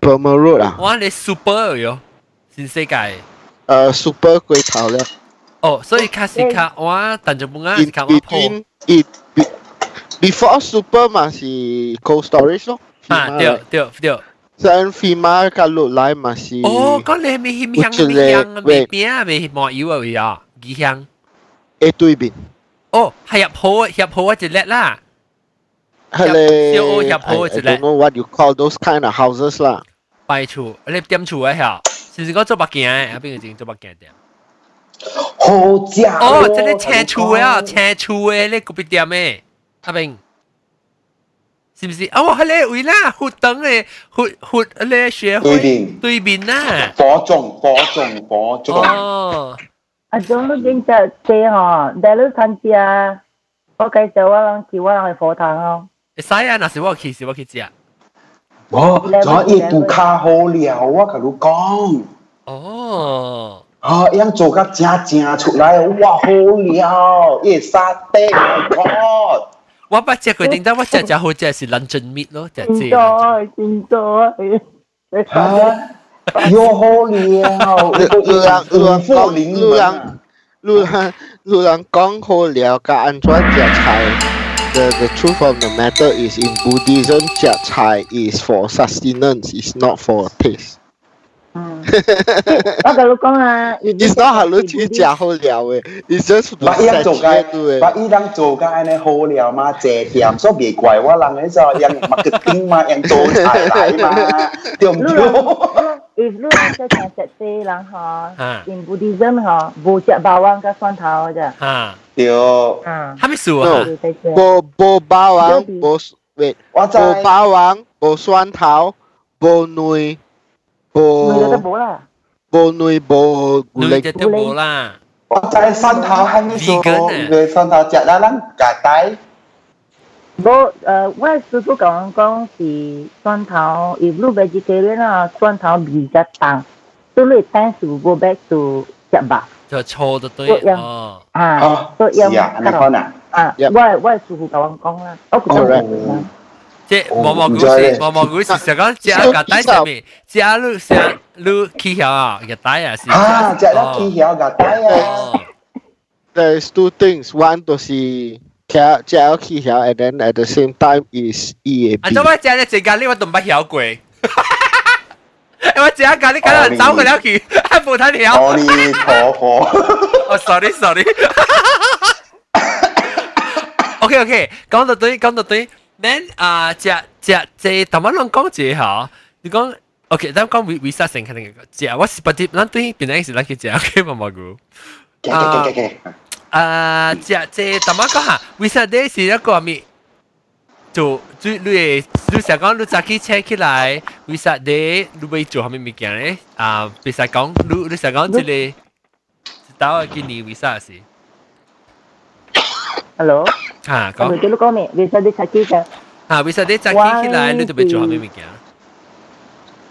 Burma Road 啊，我你 super 哟，新世界。诶 super 贵炒咧。哦，所以卡是卡我等住半啊，是 in 卡我破 between it be, before super 嘛是 cold storage 咯，啊，对对对。 Saan FEMA ka lo lai mà si 哦，讲你咪香香咪香啊，咪边啊咪莫油啊喂啊，几香。 e tui bin 哦，系入铺入铺就叻啦。 Hele CO I, nhập hố I chỉ don't lệ. know what you call those kind of houses lah 拜厝，你点厝啊？吓，是唔是讲做物件嘅？边个整做物件店？好食哦，即系青厝嘅啊，青厝嘅你嗰边店嘅，阿边，是唔是？哦，系你为啦，活等嘅活活你学会对面对面啦。火种火种火种，哦，啊，种都经济借嗬，但系你参加，我介绍我谂叫我谂去课堂咯。会使啊，那是我去，是我去食。 我昨伊都卡好了，我甲你讲。哦，啊，样做甲正正出来，哇，好了，夜沙地块。我八只过点解我只只好只是冷静蜜咯，只只。见到 啊，又好了，路人路人福临门，路人路人讲好了，甲安怎只猜？the, the truth of the matter is in Buddhism, chia chai is for sustenance, it's not for taste. Mm. it's not hello chi chia hô liao eh. It's just but yang zhou gai eh. but yi dang zhou gai ne hô liao ma jie tiam so bi guai wa lang ne zao yang ma ke ting ma yang zhou chai lai ma. Tiom tiom 来嘛，对唔你对？ if 你即系食西人嗬啊，in Buddhism 嗬，无食 bawang 加蒜头啫，哈，对，啊，哈咪数啊？对对对，无无霸王，无 wait，我知无霸王，无蒜头，无内，你觉得无冇啦？无内，无女力嘅都冇啦。我知蒜头系咪数？ Vegan 啊因为蒜头食啦，咱夹带。 我诶，我师傅讲讲是蒜头，if 你 vegetarian 啊，蒜头味较重，所以 tend to go back to 食白就错就对一样哦。啊哦，，所以是啊，安尼可能。啊， Yep 我我师傅讲讲啦，我觉得 Alright 冇啦。即系毛毛股唔知咧是毛毛股是实讲只个底上面，只路上路起条啊，个底啊是。啊，食啦起晓夹带啊。哦。 There's two things. One 就是 食食咗起晓，and then at the same time is E A 啊， B 做。乜只咧？只咖喱我都唔捌晓过。我只咖喱可能走过了去，冇睇条。阿弥陀佛。哦，sorry sorry。OK OK，讲到对，讲到对。then 啊，只只只，头先讲只吓，你讲 OK，等讲 we we start 先，肯定只我是不啲，咱对边个是咱去只 OK 毛毛菇。嘅嘅嘅嘅。 啊，只只头先讲下，we start day 是一个咩？做最你你成讲你早起车起来，we start day 你会做咩物件咧？啊，别使讲，你你成讲即系，打我见你 we start 是。 Hello，啊，我讲哋都讲咩？你实啲拆机嘅，啊，为啥你早起起来你就要做下咩物件？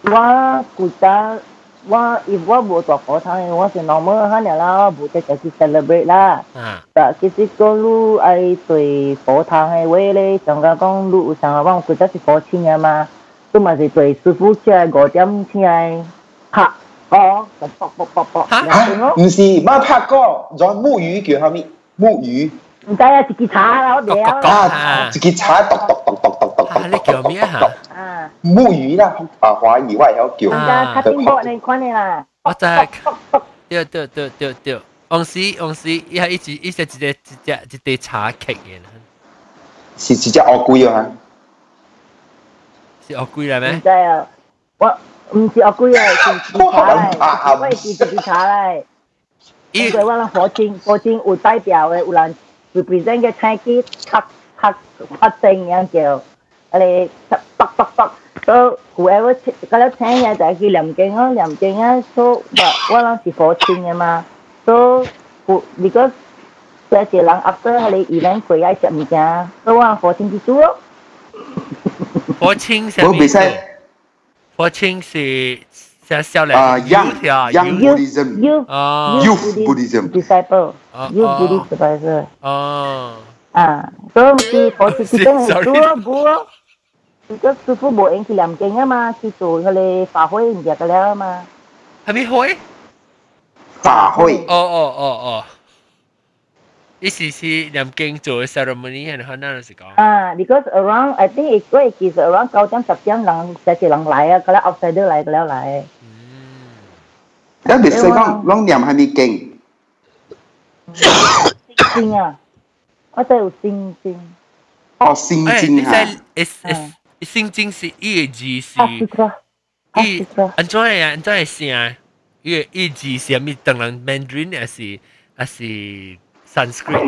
我觉得 我 if 我冇做火炭，我是 normal 可能啦，我冇即系去 celebrate 啦。啊，但其实个路系对火炭嘅位咧，上个讲路上个讲觉得是火青嘅嘛，都咪是对师傅出来五点出来拍，哦，就卜卜卜卜，吓两点咯啊，，唔是，冇拍过，仲木鱼叫咩？木鱼唔知啊，自己查啦，我哋啊，啊，自己踩笃笃笃笃笃笃 啊，你叫咩吓？啊，木鱼啦，啊华语我系有唔叫。知 cutting board 你看你啦，我就系对对对对对，往时往时一系一直一直一只一只一只茶剧嘅，是直接恶鬼啊！是我贵啦唔咩？知啊，我唔是我估啊，是自己查嚟，我系自己查嚟。伊因为我哋火箭火箭有代表嘅，有人 represent 嘅菜机黑黑黑正样叫， 我哋笃笃笃，所以 whoever 嗰粒请嘅就系叫梁敬咯，梁敬啊，所以我我哋是火箭嘅嘛，所以 because 有时人 after 佢哋 event 佢爱食物件，所以我火箭去做咯。火青是我比赛火青是是少年啊，young 条 young You Buddhism you 哦 Youth Buddhism disciple 哦 you 哦 Buddhist advisor。哦，啊，所以是火箭其中 Sorry 系做冇 Các sư phụ bộ em thì làm kênh á mà, sư tổ họ lê phá hôi em dạ cái lẽ mà. Hả bị hôi? Phá hôi. Ồ ồ ồ ồ. Ý xì xì làm kinh tụi ceremony hay là nào sẽ có? À, because around, I think it was is around 9 trăm 10 trăm lần, sẽ chỉ lần lại, cái lẽ outsider lại, cái lẽ lại. Đó bị sư con, long niệm hay bị kinh Sinh à. có thể có sinh sinh. oh sinh sinh hả? Is, is, à. 圣经是伊个字是哈斯克，哈伊斯克，安怎样安怎会声？伊个伊字是咪当人 Mandarin 还是还是 Sanskrit？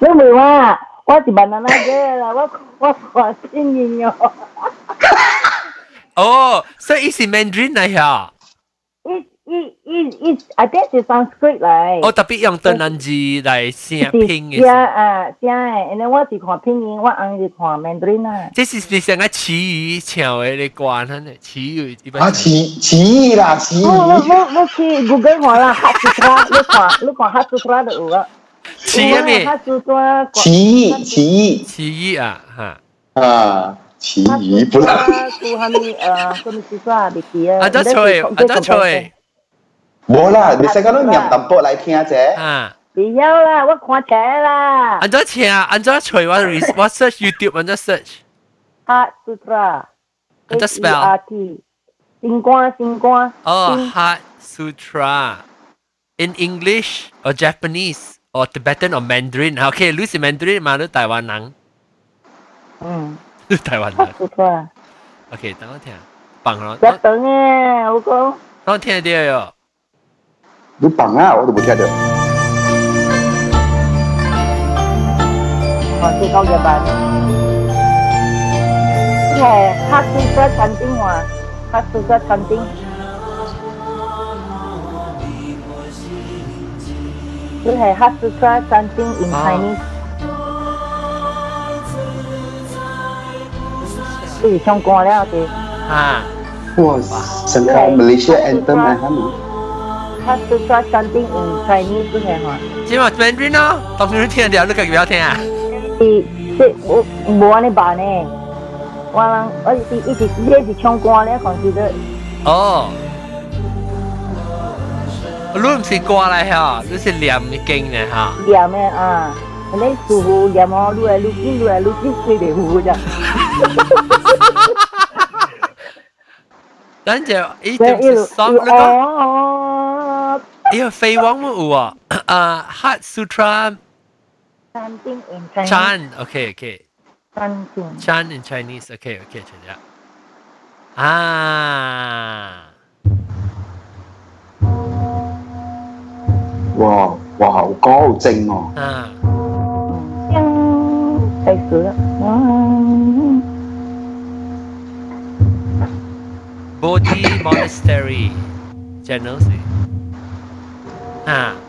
你唔话我是 banana girl 啦，我我我先认咗。哦，所以伊是 Mandarin 嚟呀？ 一一一一，I think 是 Sanskrit 嚟。我特别用当人字嚟声拼是嘅。啊，是啊，然后我是看拼音，我红是看 Mandarin 啊。这是你成个词语唱嘅你关系呢？词语一般啊，词词啦，词我我我我去 Google 看啦，哈斯特，你看你看哈斯特就有啊。词啊咩？哈斯特。词词词语啊吓。啊，词哈斯特语不啦。做下面呃，什么事啊？别记啊。啊，得吹，啊，得吹。 冇啦，你细个都念淡薄嚟听啫。啊，不要啦，我看起来啦。安怎唱？安怎吹？我 re 我 search YouTube，安怎 search？哈斯特。安怎 spell？ R T。星光星光。哦，Heart Sutra in English or Japanese or Tibetan or Mandarin。OK，你是 Mandarin 嘛？你台湾人，嗯，你台湾哈人。斯特。 OK，等我听。 棒咯，一等嘅，我讲我听得到哟。 Lupanau do Bujarão. Você qual debate? É, Raku Sua Chanting Hua. Raku Sua Chanting. This is Hasu Sua Chanting in Chinese. อยู่ช่องกงแล้วดิอ่า was Central Malaysia Anthem นะครับ 色嘅餐厅 in Chinese 即系话。今晚 Mandarin 咯，当然听得到，你自己不要听啊。是即我冇安尼办呢。我人我是一直你是唱歌咧，讲是得哦，你唔是歌嚟吓，你是念经嘅吓。念咩啊？你舒服念哦，愈来愈紧，愈来愈紧，吹袂糊咋？等阵一对，一路点爽， 哎呀，飞王木哦，啊，Heart Sutra。Chanting in china okay, okay. Chanting. Chan in Chinese, okay, okay, Chan, yeah. Ah. 哇哇，好歌好正哦！啊，嗯，开始啦！哇，Body Monastery，channel 谁？À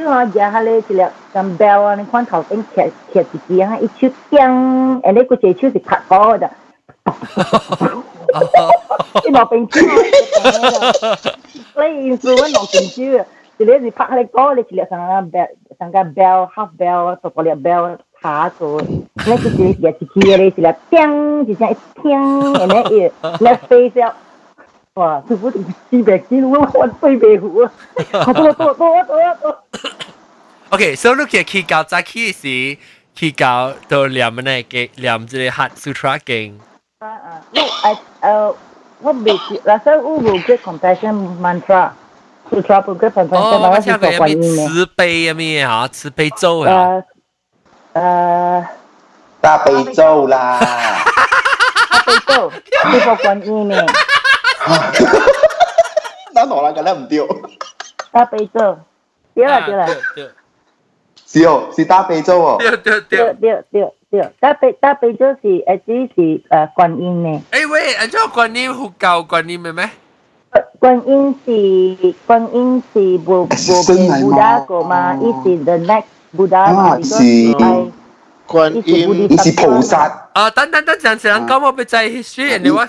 噃一手啊，夹下咧一粒咁 bell 啊，你看头顶夹夹一支啊，一手叮，诶你嗰只手是拍鼓的，你落冰手啊，你意思我落冰手啊，一粒是拍你鼓，你一粒上个 bell 上个 bell half bell，十个粒 bell 下做，你嗰只夹一支咧，一粒叮，就这样一叮，然后一你飞咗。 哇！师傅四百几，我我飞白虎啊！多多多多多。 OK，所以你其实去教早起时，去教到念呢嘅念这个 Heart Sutra 经。啊啊！我诶诶，我未知，那时候我冇 Great Compassion Mantra，Sutra for Great 哦， Compassion，我我是做听过有咩观音嘅。慈悲啊咩吓，慈悲咒啊。诶诶，大悲咒啦。非洲是做观音嘅， 咱两人咁样唔对，大悲咒，对啦对啦，对是哦，是大悲咒哦。对对对对。对对对，大悲大悲咒是诶只是诶观音嘅。诶喂，按照观音好教观音嘅咩？观音是观音是无无变 Buddha 个嘛，伊是 the next Buddha 嘛，啊是系观音伊是菩萨，啊，等等等阵时，讲我俾仔 history，人哋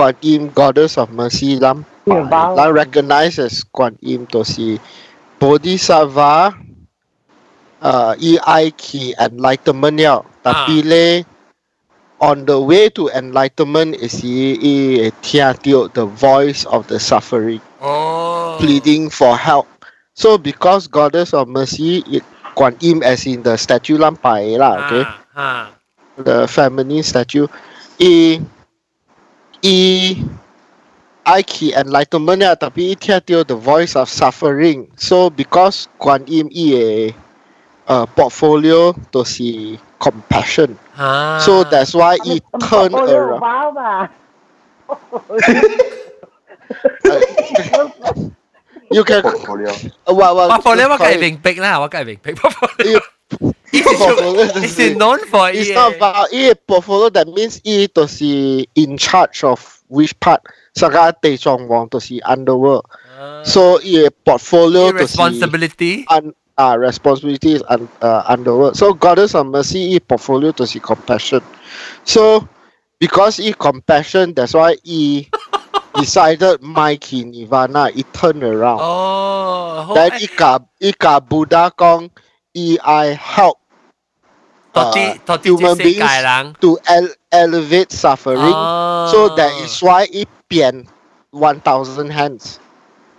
Kuan Im, goddess of mercy, Lam, Lam recognized as Kuan Im Tosi, Bodhisattva, uh, EI ki enlightenment yao. Tapi ah. le, on the way to enlightenment is he tia the voice of the suffering, oh. pleading for help. So because goddess of mercy, it Kuan Im as in the statue Lam Pai lah, okay, ah, ah. the feminine statue, he. 伊 I key enlightenment 呀，特别一听到 the voice of suffering。So because 观音伊嘅呃 portfolio 都是 compassion。啊 So that's why it turn 我有 around. 包吧。 You can portfolio uh, what what 我 for 你我梗系明白啦，我梗系明白。 it's a non-for It's EA. not about Ippo Portfolio that means it to see in charge of which part. Saka Tei Chong Wong to see underworld. Uh, so E portfolio responsibility. Un, uh, responsibility is un, uh, underworld. So Goddess of Mercy E portfolio to see compassion. So because E compassion, that's why E decided Mikey Nirvana, it turned around. Oh, then I... Ika Ika Buddha Kong e I help 到底 uh, 到底 human 这世界 beings 人， to ele- elevate suffering. 哦 So that is why e 变one thousand hands.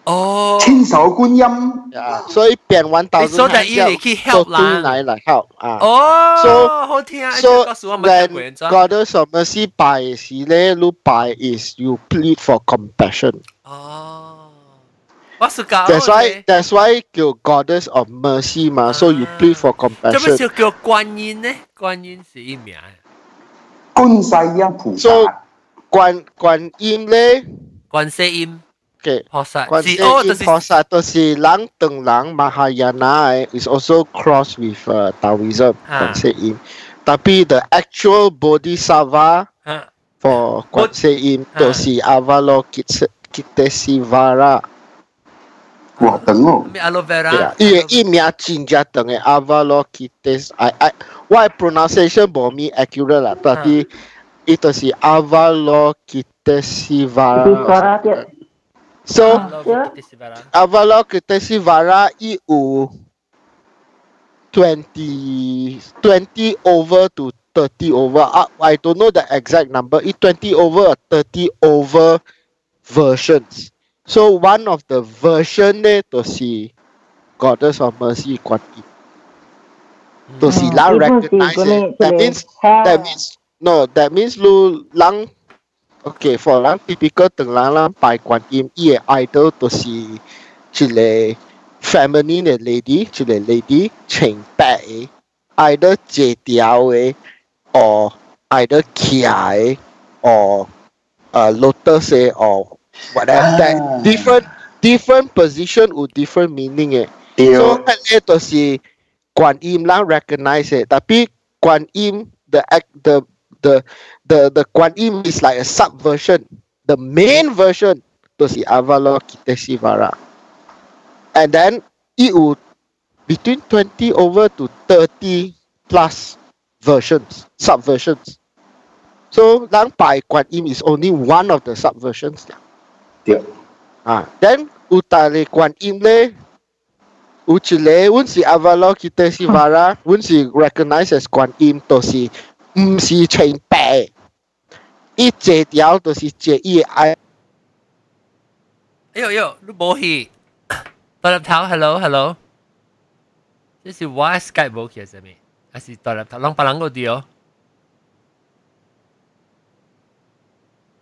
哦，千手观音 Yeah. So e 变 one thousand So that hands. 伊嚟去 help 对人嚟嚟 help 啊。哦， So- 好听啊！ So 告诉我们听过 when 人咋？ goddess of mercy 拜时咧，你拜 is you plead for compassion. 哦， 我是教 That's why that's why 叫 goddess of mercy 嘛，so you plead for 做乜 compassion. 就叫观音呢？观音是一名嘅，观世音菩 So 萨，观观音咧，观世音嘅菩萨观世是哦，就是音菩萨都是人等人 Mahayana 嘅，is also cross with uh, Taoism 啊观世音。tapi the actual bodhisattva 啊 for 观世音啊都是 Avalokitesivara。 Buah tengok. Ambil aloe vera. Yeah. Ia i mia cinja tenge avalokites. I I why pronunciation for me accurate lah. Tapi itu si avalokitesivara. So ah, avalokitesivara iu 20 20 over to 30 over. I, I don't know the exact number. It 20 over or 30 over versions. So one of the version there to see Goddess of Mercy Guan Yin. To see mm. Recognize it. That means that means no, that means Lu Lang okay for Lang typical Teng Lang Lang by Guan Yin ye idol to see Chile feminine the lady, Chile lady, Cheng Bai either J Diao or either Kia or uh, Lotus or Whatever ah. tak different different position or different meaning eh. So that is itu si Kuan Im lang recognize it, Tapi Kuan the act the the the the Kuan Im is like a subversion. The main version to si Avalokiteshvara And then it would between 20 over to 30 plus versions, subversions. So Lang Pai Guan Im is only one of the subversions. 对，啊，then 有大个观音咧。有一个，阮是 Avalokitesivara，阮是 recognize as 观音，就是毋是穿白的，伊坐条就是坐伊嘅爱。哎呦呦，你冇去？大粒头，hello hello，这是我 Skype 冇去系咩？还是大粒头？啷把啷个啲哦？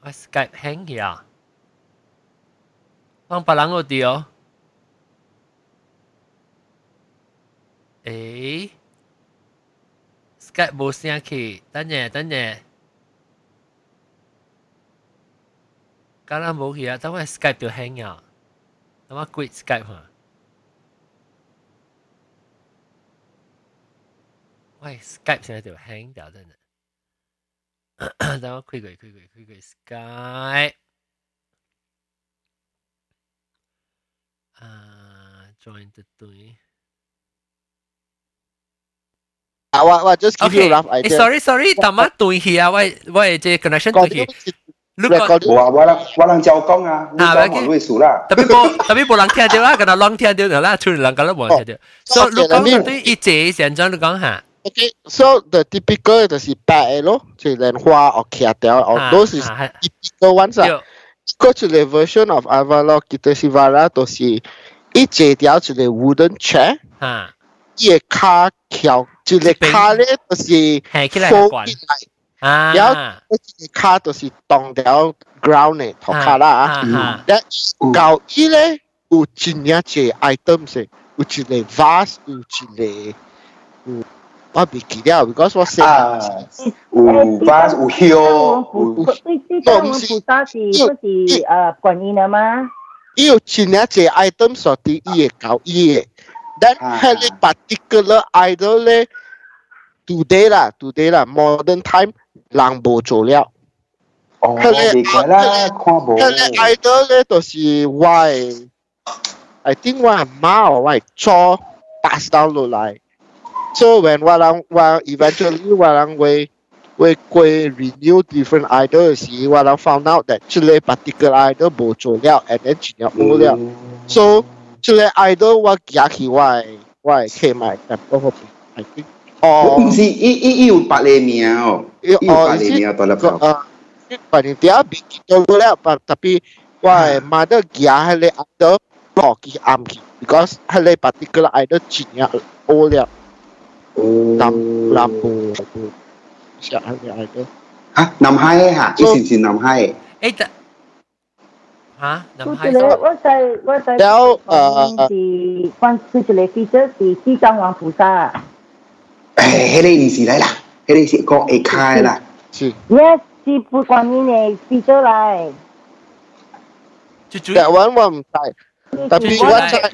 我 Skype hang 去啊？ 啷把啷个啲哦？诶，Skype 冇声去，等阵等阵。敢若无去啊，等我 Skype 就 hang 啊，等我 quit Skype 哈。喂，Skype 现在就 hang 掉真系。等我 quit 佢 quit 佢 quit 佢 Skype。 啊，join the 队。啊，我我 just give you OK， a rough 诶 idea。 ，sorry sorry，等我队去啊，喂喂，这 connection 观队去。音是如果 recording 我我能我能照讲啊，你讲我会数啦。特别冇特别冇人听到啦，咁啊啷听到就啦，突然人咁都冇人听到。所以你讲对一节现在你讲下， Okay, so the typical 就是白的咯，即系莲花或茄条，or 啊 those is 啊系 typical ones 啊。 有个一个 version of Avalokitesivara 就是一坐条一个 wooden chair，吓，伊个骹翘，一个骹咧就是系起来 fold 关起来。啊，有一个骹就是当条 background 嘅头卡啦啊。啊哈 that 旧衣咧有真正嘅 item 先，有一个 vase，有一个 有我唔记得，because 我写啊，有 vase 有香，有对对，大文菩萨是不是呃观音的吗？伊有真正嘅 item 所啲伊嘅旧衣嘅，then 啊系你 particular idol 咧，today 啦，today 啦，modern time 人无做了。哦，奇怪啦，看无。佢咧 idol 咧就是我系，I think 我系妈我系做 pass down 落嚟。 So when 我人我 eventually 我人会会会 renew different idol 时，我人 found out that 这类 particular idol 冇做了，and then 转入冇了。So 这类 idol 我夹起我系我系企埋入嗰个 I think 哦唔，是，伊伊伊有白你名哦，伊有白你名大粒头。啊，反正dia bikin tu lah, tapi why mother gia hele ada blocky arm ki because hele particular idol cinya all ya lam 哦 lampu siap hele idol tầm làm năm năm dạ dạ. Chứ hả? Năm hai hả? Chứ xin xin năm hai? Ấy ta hả? Năm hai sao? Ờ, ờ, tôi tôi tôi tôi ờ, thì quan sư tôi tôi tôi tôi tôi tôi hoàng phù sa. Cái này gì đấy là? Cái này sẽ có ai khai là yes chỉ phụ quan như này chỉ trở lại chú chú dạ vẫn vẫn tại tại vì vẫn tại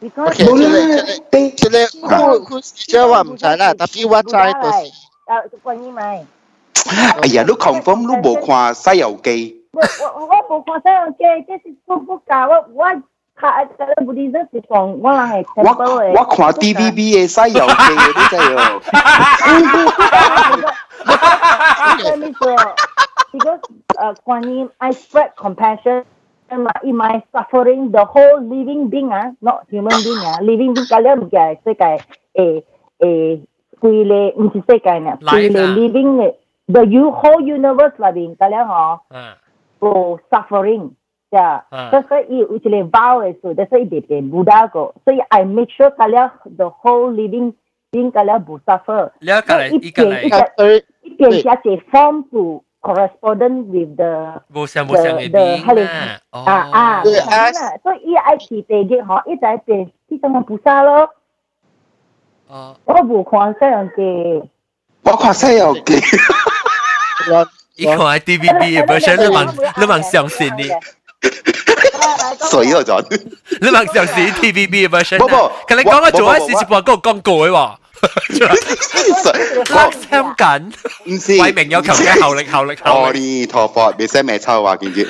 Because okay, actually, actually, who, who's teacher wa m chana tapi wa chai to. Ah, quan yi mai. Ai ya, lúc không phong lúc bộ khoa sai dầu kỳ. Wo bộ khoa sai dầu kỳ, cái gì cũng không cả, wo wo khá cái Buddhism thì còn wo là hay temple ấy. Wo khoa TVB ấy sai dầu kỳ đấy chứ yo. Because uh, Quan Yin, I spread compassion in my, in my suffering, the whole living being, ah, not human being, ah, living being, kalian berjaya sekai, eh, eh, kuile, mesti sekai na, Life, kuile ah. living, eh, the you whole universe lah, bing, kalian oh, 啊 go suffering. Yeah, Ah. that's why it actually vow is so. That's why it did Buddha go. So I make sure kalian the whole living being kalian will suffer. 了解嚟，依家嚟， sorry 一点下写 form to correspondent with the 无相无相嘅 the 边啊，啊啊，对咁啊，所以一爱起地嘅嗬，一就系变啲什么菩萨咯，哦，我冇看西洋嘅，我看《西游记》，我依个系 TVB 嘅 version，你问你问相信你，水嗰阵。你问相信 TVB 嘅 version 不不啊？佢你讲嘅做我一四十半个广告嘅喎， 我香紧，唔是。为名有求嘅效力效力效阿力，弥陀佛，未使咩臭话，见住。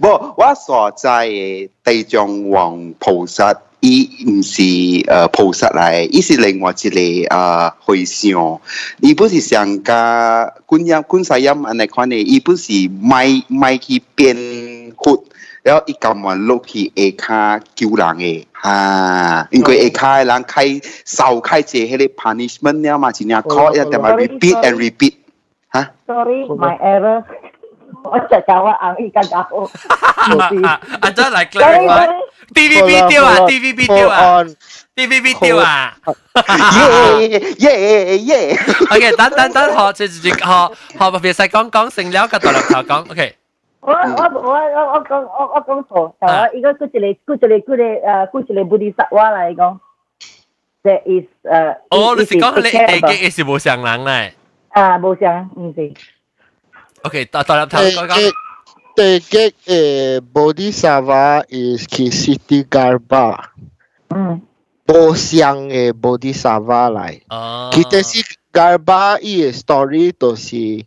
不，我所在嘅地藏王菩萨，伊唔是诶菩萨嚟，伊是另外一个诶回向。伊不是上加观音观世音安尼款嘅，伊不是咪咪去变活。然后伊咁话落去下骹救人嘅， 吓，因为下骹人开受开者迄个 punishment 了嘛，真正考一定系 repeat and repeat，吓。 sorry my error，我就教我硬依家教，啊真系 sorry clarify。 sorry， TVB 掉啊！TVB 掉啊 on ！TVB 掉啊耶耶耶！ ！OK，等等等，学接住学学别细讲讲成了个大陆头讲，OK。 我我我我我讲我我讲错，就我依家佢一个佢一个佢哋诶佢一个 Buddhist 话嚟讲，there is 诶，哦，你是讲你地嘅是无上人咧啊冇相，唔是。 ？OK，大大陆头the 讲 gate 讲。 the gate eh Bodhisattva is Kisiti Garba 嗯，无相嘅 Bodhisattva 嚟。哦。 Kita si Garba 伊嘅 story 就是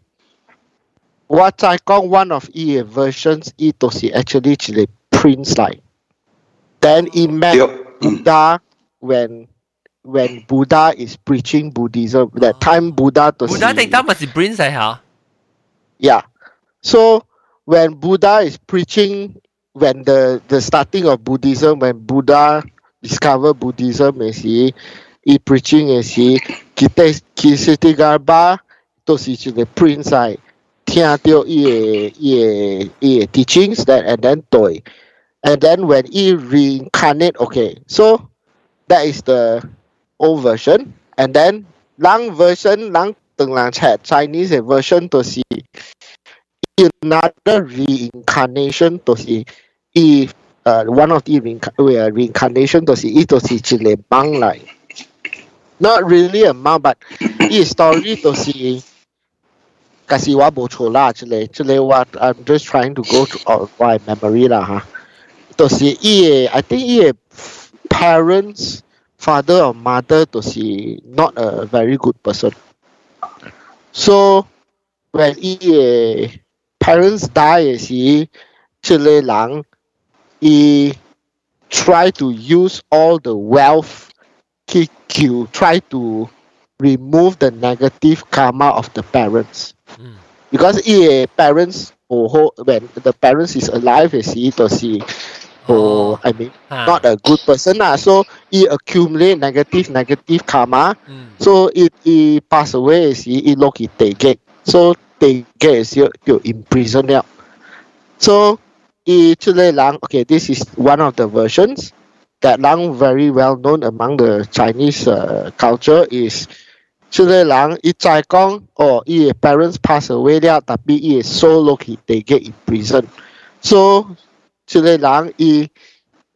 what I call one of EA versions, it does actually actually prints like. Then imagine yep. Buddha when when Buddha is preaching Buddhism. That time Buddha does. Buddha that time was prints like huh? Yeah. So when Buddha is preaching, when the the starting of Buddhism, when Buddha discovered Buddhism, is he, he preaching is he, kita kita gambar, does the prince like. prince 嚟，听到伊嘅伊嘅伊嘅 teachings that and then 对，and then when he reincarnate, okay, so that is the old version, and then 人 version 人等人 chat Chinese 嘅 version 就是。 another reincarnation 就是伊呃 one of the reinca- uh, reincarnation 就是伊就是一个蠓嚟，not really a 蠓，but 伊 story 就是。 Kasiwa Bocho Chile, what I'm just trying to go to uh, my memory lah, huh? To see, I think he parents, father or mother, to see not a very good person. So when he parents die, he Chile Lang, he try to use all the wealth kick he try to remove the negative karma of the parents. Mm. Because yeah, parents oh, who when the parents is alive is he or she who oh. I mean ah. not a good person ah, So he accumulate negative negative karma. Mm. So if he pass away is he look it take So they get is you you imprison them. So he lang okay this is one of the versions that lang very well known among the Chinese uh, culture is 出嚟人伊再讲，哦，伊嘅 parents pass away 了，特别伊嘅 soul 落去地狱 imprison。So 出嚟人伊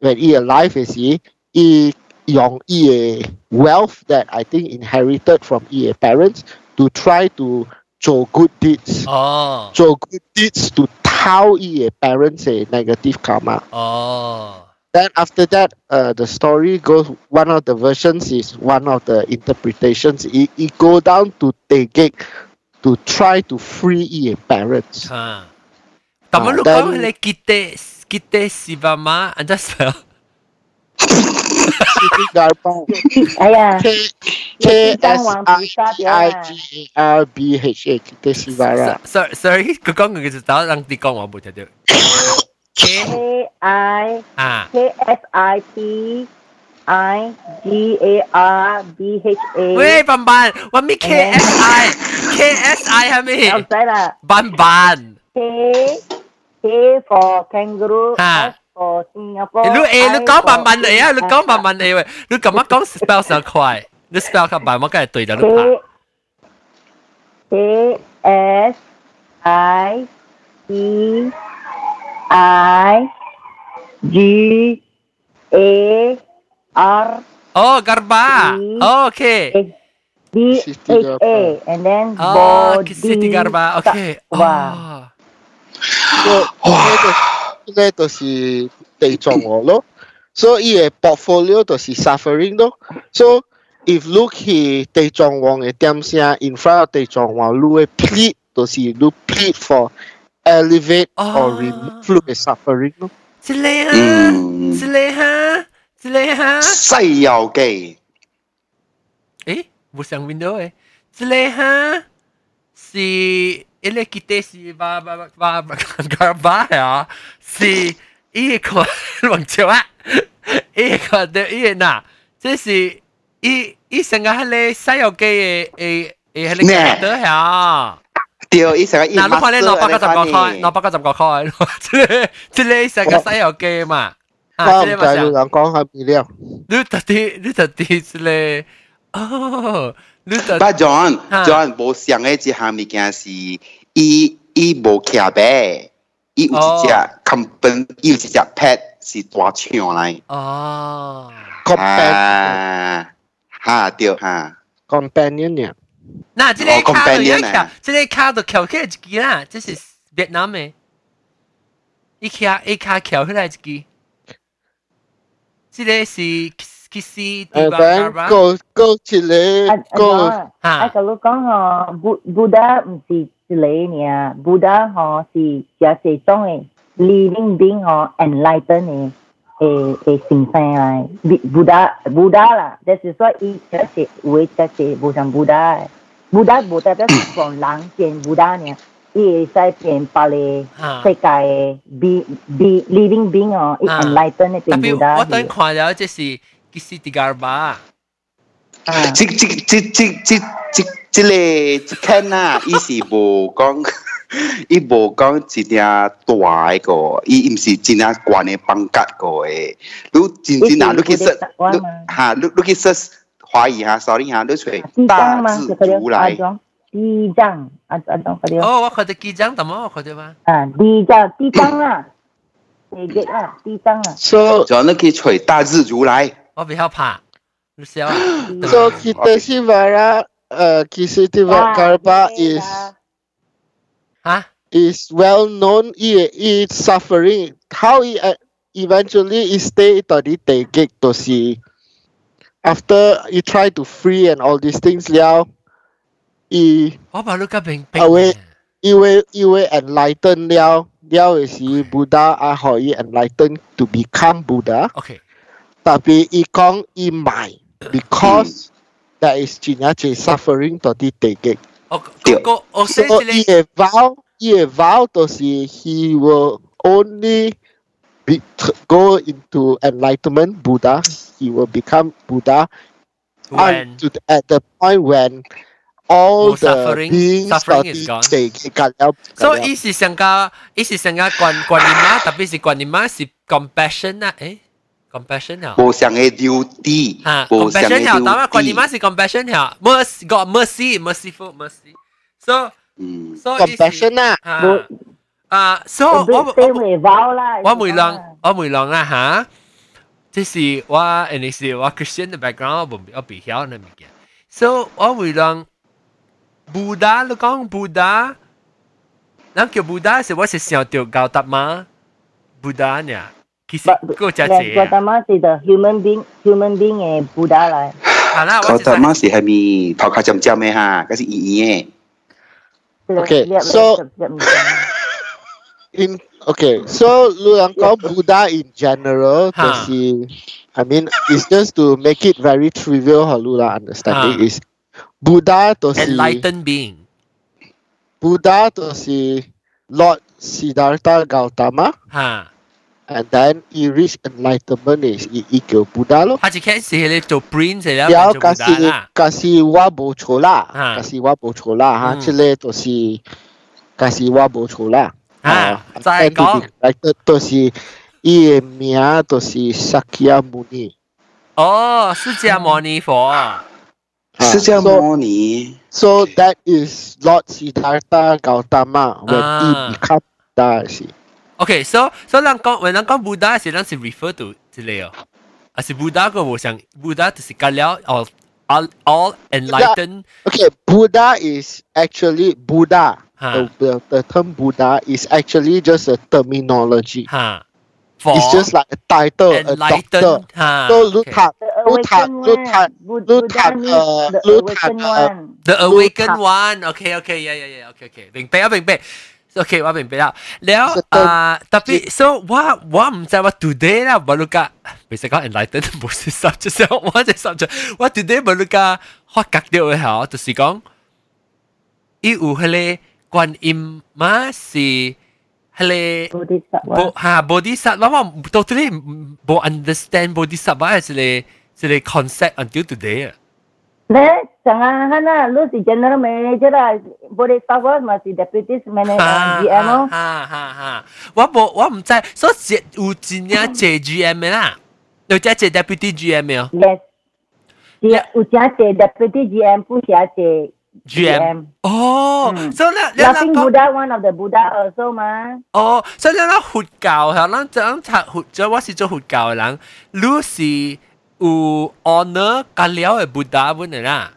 when 伊 alive 嘅时，伊用伊嘅 wealth that I think inherited from 伊嘅 parents to try to 做 good deeds，哦做 good deeds to 偷伊嘅 parents 嘅 negative karma。哦 Then after that, uh, the story goes. One of the versions is one of the interpretations. It, it go down to Tegek to try to free his parents. Ah. Tama lu kau le kita kita si mama just spell. Siti Garbong. Ayan. Sorry, sorry, kau ngisit nggak tahu, orang tikong aku tidak. K K I 啊 K S I T I G A R B H A。喂，笨笨，我咪 K S I K S I 系咪？唔使啦笨笨， ，K K for kangaroo，啊 S for Singapore。你诶你讲笨笨嚟啊！你讲笨笨嚟喂，你咁样讲 spell 上快，你 spell 咁慢，我梗系对咗你 K K S I T I G A R 哦，garba，OK， B H Siti A and then 哦 body ，Siti garba OK，哇，哦，呢度是地藏王咯。So 伊嘅 portfolio 就是 suffering 咯。So if look 去地藏王嘅点声 in front of 地藏王，你会 plead 就是你 plead for elevate 哦 or remove 你嘅 suffering 咯。一个啊，嗯一个哈，一个哈，西游记诶，冇上 window 诶，一个哈是一个记得是吧吧吧吧 garba 啊，是一个忘记啊，一个的一嗱，这是一一成个系你西游记嘅诶诶系你记得呀。 对，伊成个伊嗱，你看咧两百九十九块，两块，百九十九块，即系即系成个西游记嘛。啊，我唔知你即系嘛上，人讲系咪了？你特啲，你特啲即系，哦，你特但 John 啊 John 无想嘅一项物件是，伊伊无骑马，伊有一只 company，伊有一只 pet 是大象嚟，哦， companion 啊，哈对哈， companion 呢？ 那这个卡都要抢，这个卡都抢起来一支啦，这是越南的，一卡一卡抢起来一支，这个是 KC 地方高高起来高啊！啊，小卢讲哈，布布达不是之类呢，布达哈是也是种的 leading being 哈 enlightened 呢。诶诶形象嚟，布达布达啦，就是说伊真系会真系无像布达嘅，布达无代表是从人变布达尔，伊会使变别嘅啊世界嘅 be be living being 哦，伊啊 enlighten 嘅特别变布达我等看咗，即是其实地方吧。啊。即即即即即即即个即间啊，伊是无讲， 伊无讲一条大嘅个，伊毋是真正悬嘅放格个诶。你真正啊，你去说，你吓，你你去说华语吓，sorry 吓，你出地大藏嘛，字就佢哋族来，装 地藏，啊啊，懂佢哋哦，我看到几张，怎么我看到吗？啊，地藏地藏啦，地嘅啦，地藏啊， So 就那可以吹大日如来。我比较怕，你笑啊？ so kita si Vara uh, Kisi Garba is 啊？ is well known he is suffering how he uh, eventually he stay tadi tegek to si after he try to free and all these things liao he 我把你个冰冰。啊喂he will he will enlighten liao liao is he Buddha ah how he enlighten to become Buddha OK， tapi he kong he mai because there is China suffering tadi tegek 我嗰个我 写 So 住 he 你 a vow, he a vow to see he will only be, go into enlightenment Buddha. He will become Buddha when to, at the point when all No the suffering- beings suffering is gone. they got help. so 意思上个意思上个观观音妈，特别是观音妈是 compassion 啊？诶 ，compassion 啊？无上嘅了知哈，无上嘅 compassion 条，当然观音妈了知。是 compassion 条，mercy got mercy merciful mercy。so 嗯， so compassion 啊，啊啊，so 我我对回包啦，我每两我每两啊吓，即是我诶你是我 Christian 嘅 background，我唔我唔晓呢物件，so 我每两 Buddha 你讲 Buddha，咱叫 Buddha 是我是想到高达嘛，Buddha 呢， Kisi but, kau cacik. Gautama is the human being, human being eh Buddha lah. Alah, Gautama si Hami, tau kau jam jam eh ha, kasi i eh. Okay, so in okay, so lu yang kau Buddha in general, ha. kasi I mean, it's just to make it very trivial how lu lah understanding ha. is Buddha to si enlightened being. Buddha to si Lord Siddhartha Gautama. Ha. and then he reached enlightenment is he equal Buddha lo. 佢只开始你做 prince 嚟然啦，做后kasi Buddha 啦， kasi wa bo chola, Ha. kasi wa bo chola ha, Mm. chile to si kasi wa bo chola. 啊， and 再 then to 讲 be。enlightened to si 伊嘅名to si Sakya Muni. 哦，释迦牟尼佛，啊释迦 so- 牟尼 So that is Lord Siddhartha Gautama when Ah. he become Buddha. See. OK，so so 咱讲，when 咱讲 Buddha 是咱是 refer to 之类哦，啊是 Buddha 个无想 Buddha 就是讲了 all all all enlightened Okay, Buddha is actually Buddha. Ha. The, the, the term Buddha is actually just a terminology. 吓，佛 It's just like a title, a doctor. enlightened 吓 So OK Lutat, The Lutat, awakened Lutat, one. Lutat, Buddha means uh, the Lutat, awakened uh, one. The awakened รู้ one OK OK yeah yeah yeah OK OK 明白啊明白 OK，我明白啦。了啊，特別，so 我我唔知我 today 啦，冇碌噶，未使講 enlighten 冇事 subject，我只 subject，我 today 冇碌噶，發覺到嘅嚇，就是講，伊有迄個觀音嘛是迄個 bodhisattva，嚇 bodhisattva，我到 today 冇 understand bodhisattva 係一個一個 concept until today 啊。Nah, jangan hana lu si general manager lah. Boleh tahu masih deputy manager 哈 GM 咯。哈哈哈！我无我唔知，所以有真正借 GM 的啦，有只借 deputy GM 的哦 Yes. Dia ujian je deputy GM 不是je GM。哦，嗯所以你你 Laughing 讲 Buddha one of the Buddha also 嘛。哦，所以你讲佛教系咱咱读佛，即我是做佛教嘅人，你是 有 honor 加了嘅 Buddha 本嚟啦。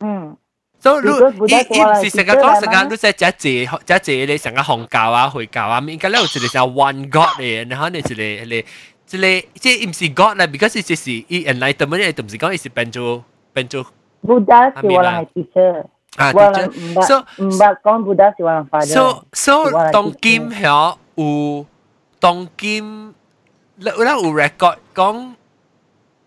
嗯。所以你 Because Buddha 伊伊唔是成日讲 teacher 成嚟嘛日你在只借只借你成个红教啊、回教啊，应该咧有一个成 one god 嘅，然后你一个一个一个即系唔是 god 啦，because 伊就是伊 enlightenment 嘅，唔是讲伊是变做变做 Buddha si Amin walang lah. teacher. 啊 Walang teacher。 mbak So- mbak kong Buddha si walang father. so so Si walang 当 teacher. 今晓有当今，咱咱有 record 讲，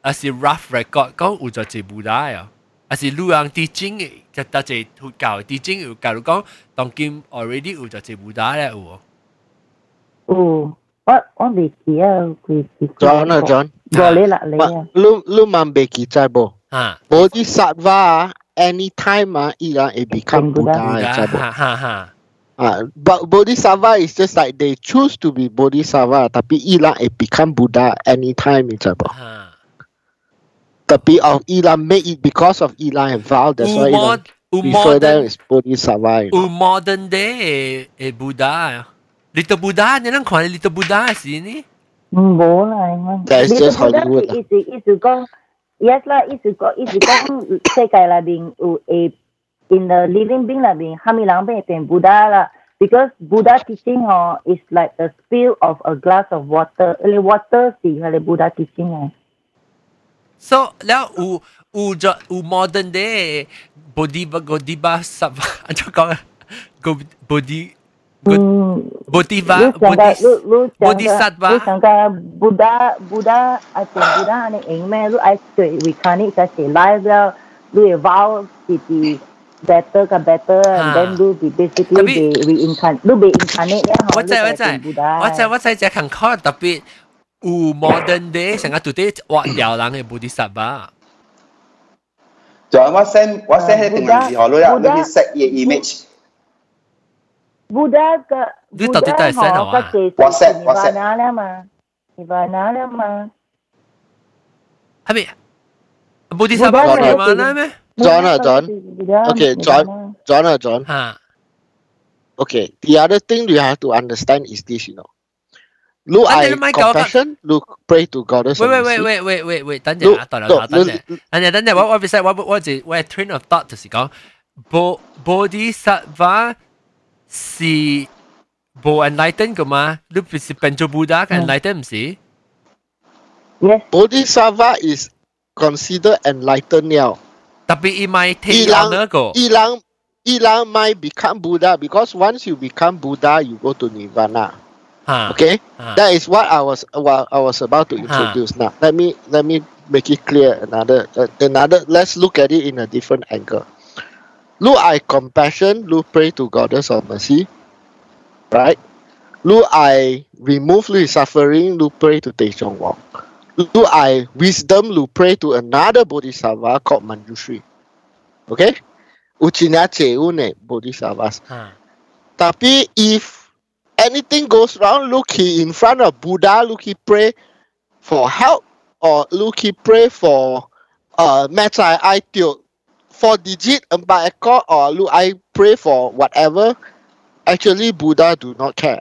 啊是 rough record 讲有咗一部大啊，啊是路人 teaching 嘅，就得一佛教 teaching 有教讲当今 already 有咗一部大咧有哦。 Oh, what what they kia kui kui. John ah, John. Boleh lah le. Ma, lu lu mambeki cai bo. 啊， Bodhisattva anytime ah ila it become Buddha. Buddha. cai bo. 哈哈哈， Ah, but Bodhisattva is just like they choose to be Bodhisattva, tapi ila it become Buddha anytime it's about. 哈。 Tapi of ila make it because of ila and vow. That's why 有 ila. 冇 有 Before that modern is Bodhisattva. you 有 know. modern day 嘅 Buddha。Little Buddha，你能看 Little Buddha 系是呢？唔好啦，应该。 That's 你 just 都觉得 Hollywood 啦意思意思讲，yes 啦，意思讲意思讲世界里边有诶，in the living being 里边，哈咪人变变 Buddha 啦。Because Buddha teaching 哦，is like the spill of a glass of water，你 water 是佢哋 Buddha teaching 嘅。 So, là u où, u modern day, body, body, ça va, en tout cas, body, ba Bodhisattva. Lúc rằng Buddha, Buddha, à chuyện Buddha anh ấy mẹ lúc ai tuổi vì khán ấy sẽ sẽ lại ra lúc ấy vào thì thì better cả better and then lúc thì basically they reincarnate lúc bị incarnate ấy họ lúc ấy Buddha. 我在我在我在讲看考特别。有 modern day 成个 today 画掉人嘅 body sab 吧。仲有我 send 我 send 喺定文字号你啊，你去 set 嘅 image。 Buddha 个你到底系 send 我啊个 WhatsApp，WhatsApp Nirvana 咧嘛，Nirvana 咧嘛系咪 body sab 讲嘅嘛咧咩？ John 啊，John。 Buddha Okay, John. John, uh, John. 吓 Okay, the other thing you have to understand is this, you know. Look, Anh I đừng mày cậu- compassion, look, pray to Goddess. 喂 of 喂喂 mercy. 喂喂喂喂，等阵啊，等阵啊，等阵。等阵等阵，我我唔使，我我就我 train of thought 就是讲，bo bodhisattva 是冇 enlighten 噶嘛？你不是变做 Buddha 嘅 enlighten 唔是？ Yes， Bodhisattva is considered enlightened now. 特别伊咪 take 伊朗 honor 个， Ilang, Ilang might become Buddha because once you become Buddha, you go to Nirvana. Okay, that is what I was what I was about to introduce. Now let me let me make it clear. Another uh, another. Let's look at it in a different angle. Lu I compassion. Lu pray to goddess of mercy. Right. Lu I remove Lu suffering. Lu pray to Taishong Wong. Lu I wisdom. Lu pray to another bodhisattva called Manjushri. Okay. Uchinache une bodhisattvas. Tapi if anything goes wrong, look he in front of Buddha, look he pray for help or look he pray for uh Metai I for digit empat ekor or look I pray for whatever. Actually Buddha do not care.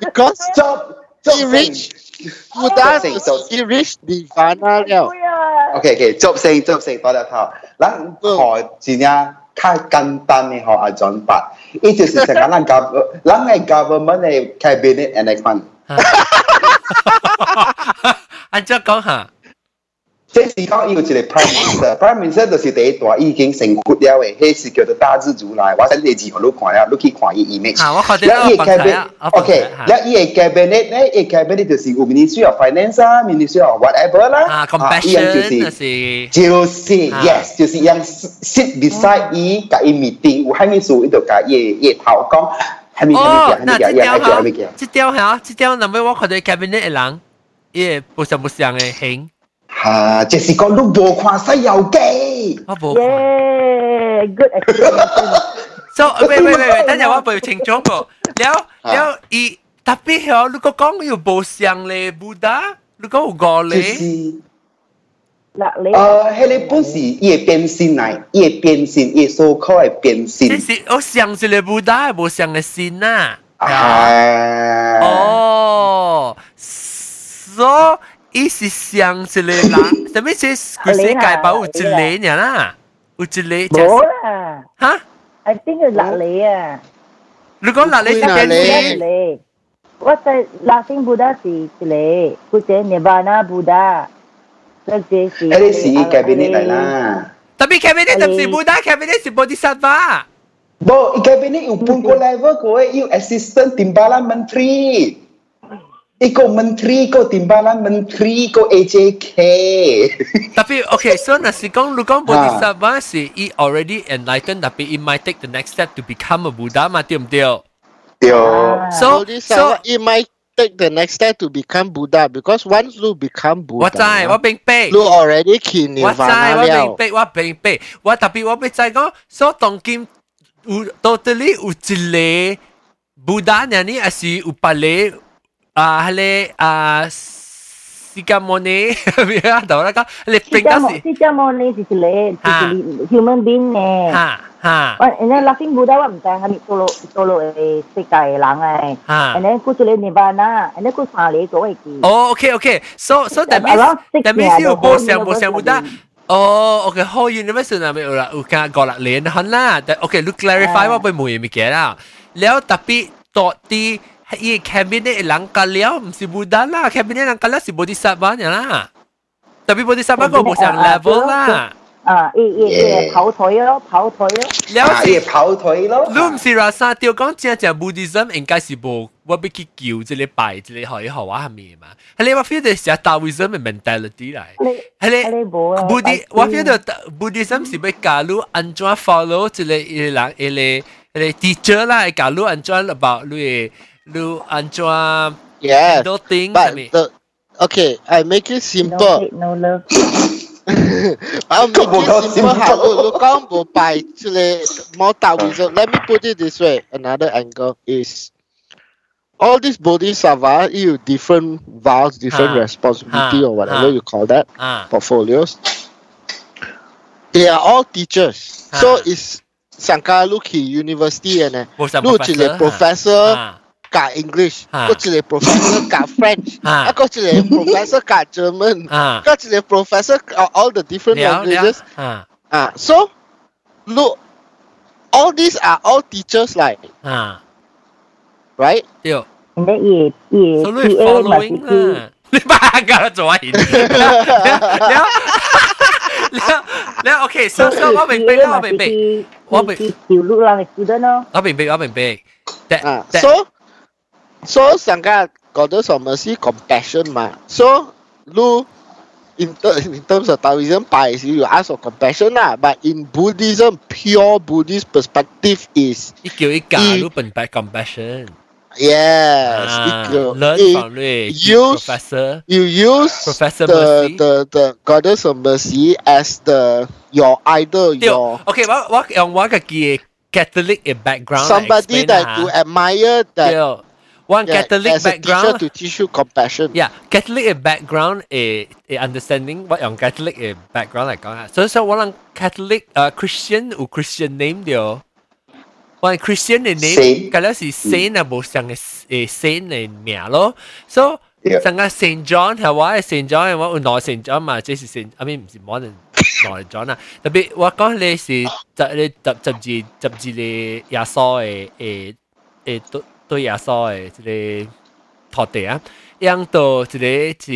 Because Stop. he reached Buddha Stop saying, stop. he reached Nirvana 了。 OK OK，执声执声多得头，咱学真正 较简单嘅学阿转法，伊就是成个咱 gov 咱嘅 government 嘅 cabinet and 嚟款，按照讲吓， 即是講有一個 prime minister，prime minister 就是第一段已經成骨了嘅，迄是叫做大字主來。我先列字互你看了，你去看伊 image。啊，我看到我放睇啊。OK，然後伊嘅 cabinet 咧，伊 cabinet 就是有 ministry of finance 啊，ministry of whatever 啦。啊，compassion 就是就是 yes，就是樣 sit beside 伊，甲伊 meeting，有喺面數伊就甲伊伊頭講，喺面喺面講，喺面講，喺面講，喺面講。即條嚇，即條，嗱，尾我看到 cabinet 嘅人，伊不上不上嘅型。吓，就是讲你无看《西游记》。我冇看。 Yeah，good explanation。 So 喂喂喂喂，等阵我背清楚个，了了伊特别系如果讲要无上咧，Buddha，如果有五就咧，是嗱你呃，迄个本是伊会变身来，伊会变身，伊所靠会变身即。是我上是咧 Buddha，无上嘅神啊。啊，哦，所 以是上是咧人，什么是佢世界保有一个人啦，有一个冇啦吓。 ，I think 系嗱你啊，如果嗱你就变你成你，我在拉丁 Buddha 是你，或者 Nirvana Buddha，或者是迄个是伊 cabinet 来啦。特别 cabinet 就是 Buddha，cabinet 是 Bodhisattva。Bo, cabinet 有半个 level 个诶，有 assistant timbalan menteri。 Iko menteri ko timbalan menteri ko AJK. tapi okay, so nasi kong lukong bodhisattva ha. si i already enlightened tapi he might take the next step to become a Buddha ma tiom tiyo. Tiyo. So, so he might take the next step to become Buddha because once you become Buddha. What time? What being paid? You already keen in What time? What being paid? What being paid? What tapi what being tsai? So tong kim u, totally utile Buddha ni asi upale 啊迄个啊 释迦牟尼，咩啊？就那个你释并到是迦牟释迦牟尼就是你，就是你 human being 呢。哈哈我人家 laughing Buddha 我唔知系咪多罗多罗嘅世界人诶。哈and。then 佢就嚟 Nirvana，and then 佢翻嚟做一件。哦，OK OK，so so that Around means six that means years, 有 the 冇 whole 上冇上 universe 冇得。哦，OK，whole universe 那边有啦，有间个啦，连看啦，但 OK，你 clarify 我被冇嘢咪嘅啦，แล้ว特别多啲。伊 cabinet 人格了，唔是 Buddha 啦，cabinet 人格了是 Bodhisattva 呀啦，特别 Bodhisattva 个冇上 level 啦，啊，伊伊伊跑腿咯，跑腿咯。了啊，是也跑腿咯。你唔是话沙雕讲正正 Buddhism 应该是无我要去叫即个拜即个学学话系咪嘛？系你话 feel 到是 Taoism 嘅 mentality 嚟，你系你你冇啊 Buddhi 我 feel 到 Buddhism 是要教你安怎 follow 即个伊人伊个伊个 teacher 啦，教你安怎 about 你 do anchoa yeah no thing but the, okay i make it simple. No, hate, no love. I'll make it simple. How by more Taoism. Let me put it this way. Another angle is all these bodhisattvas, you different vows, different ah, responsibility, ah. or whatever ah. you call that, ah. portfolios. They are all teachers. So it's Sankara university and uh, look professor, professor 教 English，啊嗰一个 professor 教 French，啊啊，嗰一个 professor 教 German，啊，嗰一个 professor 教 all the different 了了 languages。啊 Ah, so look, all these are all teachers, like 啊， right? 对。 and then 伊伊 So 你 P A 嘛是 following 去啦，你把个做完，แล้วแล้วแล้วโอเค所以我明白啦，我明白，我明去条路人嘅 student 咯。我明白，我明白。但 Ah, 但 so so sangka goddess of mercy compassion ma. So lu in, ter- in terms of Taoism, pai you ask for compassion lah. But in Buddhism, pure Buddhist perspective is 一叫一教你本白 compassion， yes, 啊 it- ，learn it- from 你 use- professor， you use Professor the, Mercy. the the goddess of mercy as the your idol, 对 your ，OK，我我用我嘅嘅 Catholic 嘅 background somebody that you admire that one yeah, Catholic background to teach you compassion. Yeah, Catholic eh, background a, a understanding what on Catholic a background like on. So so one Catholic uh, Christian or Christian name deal. One Christian the name kalau si hmm. Saint mm. abo sang a Saint a mia lo. So yeah. sang Saint John Hawaii Saint John and what no Saint John ma this is Saint I mean it's more than John ah. Tapi what kau le si tak le tak tak ji tak ji le ya so a a a 对耶稣的这个托地啊，样到这个是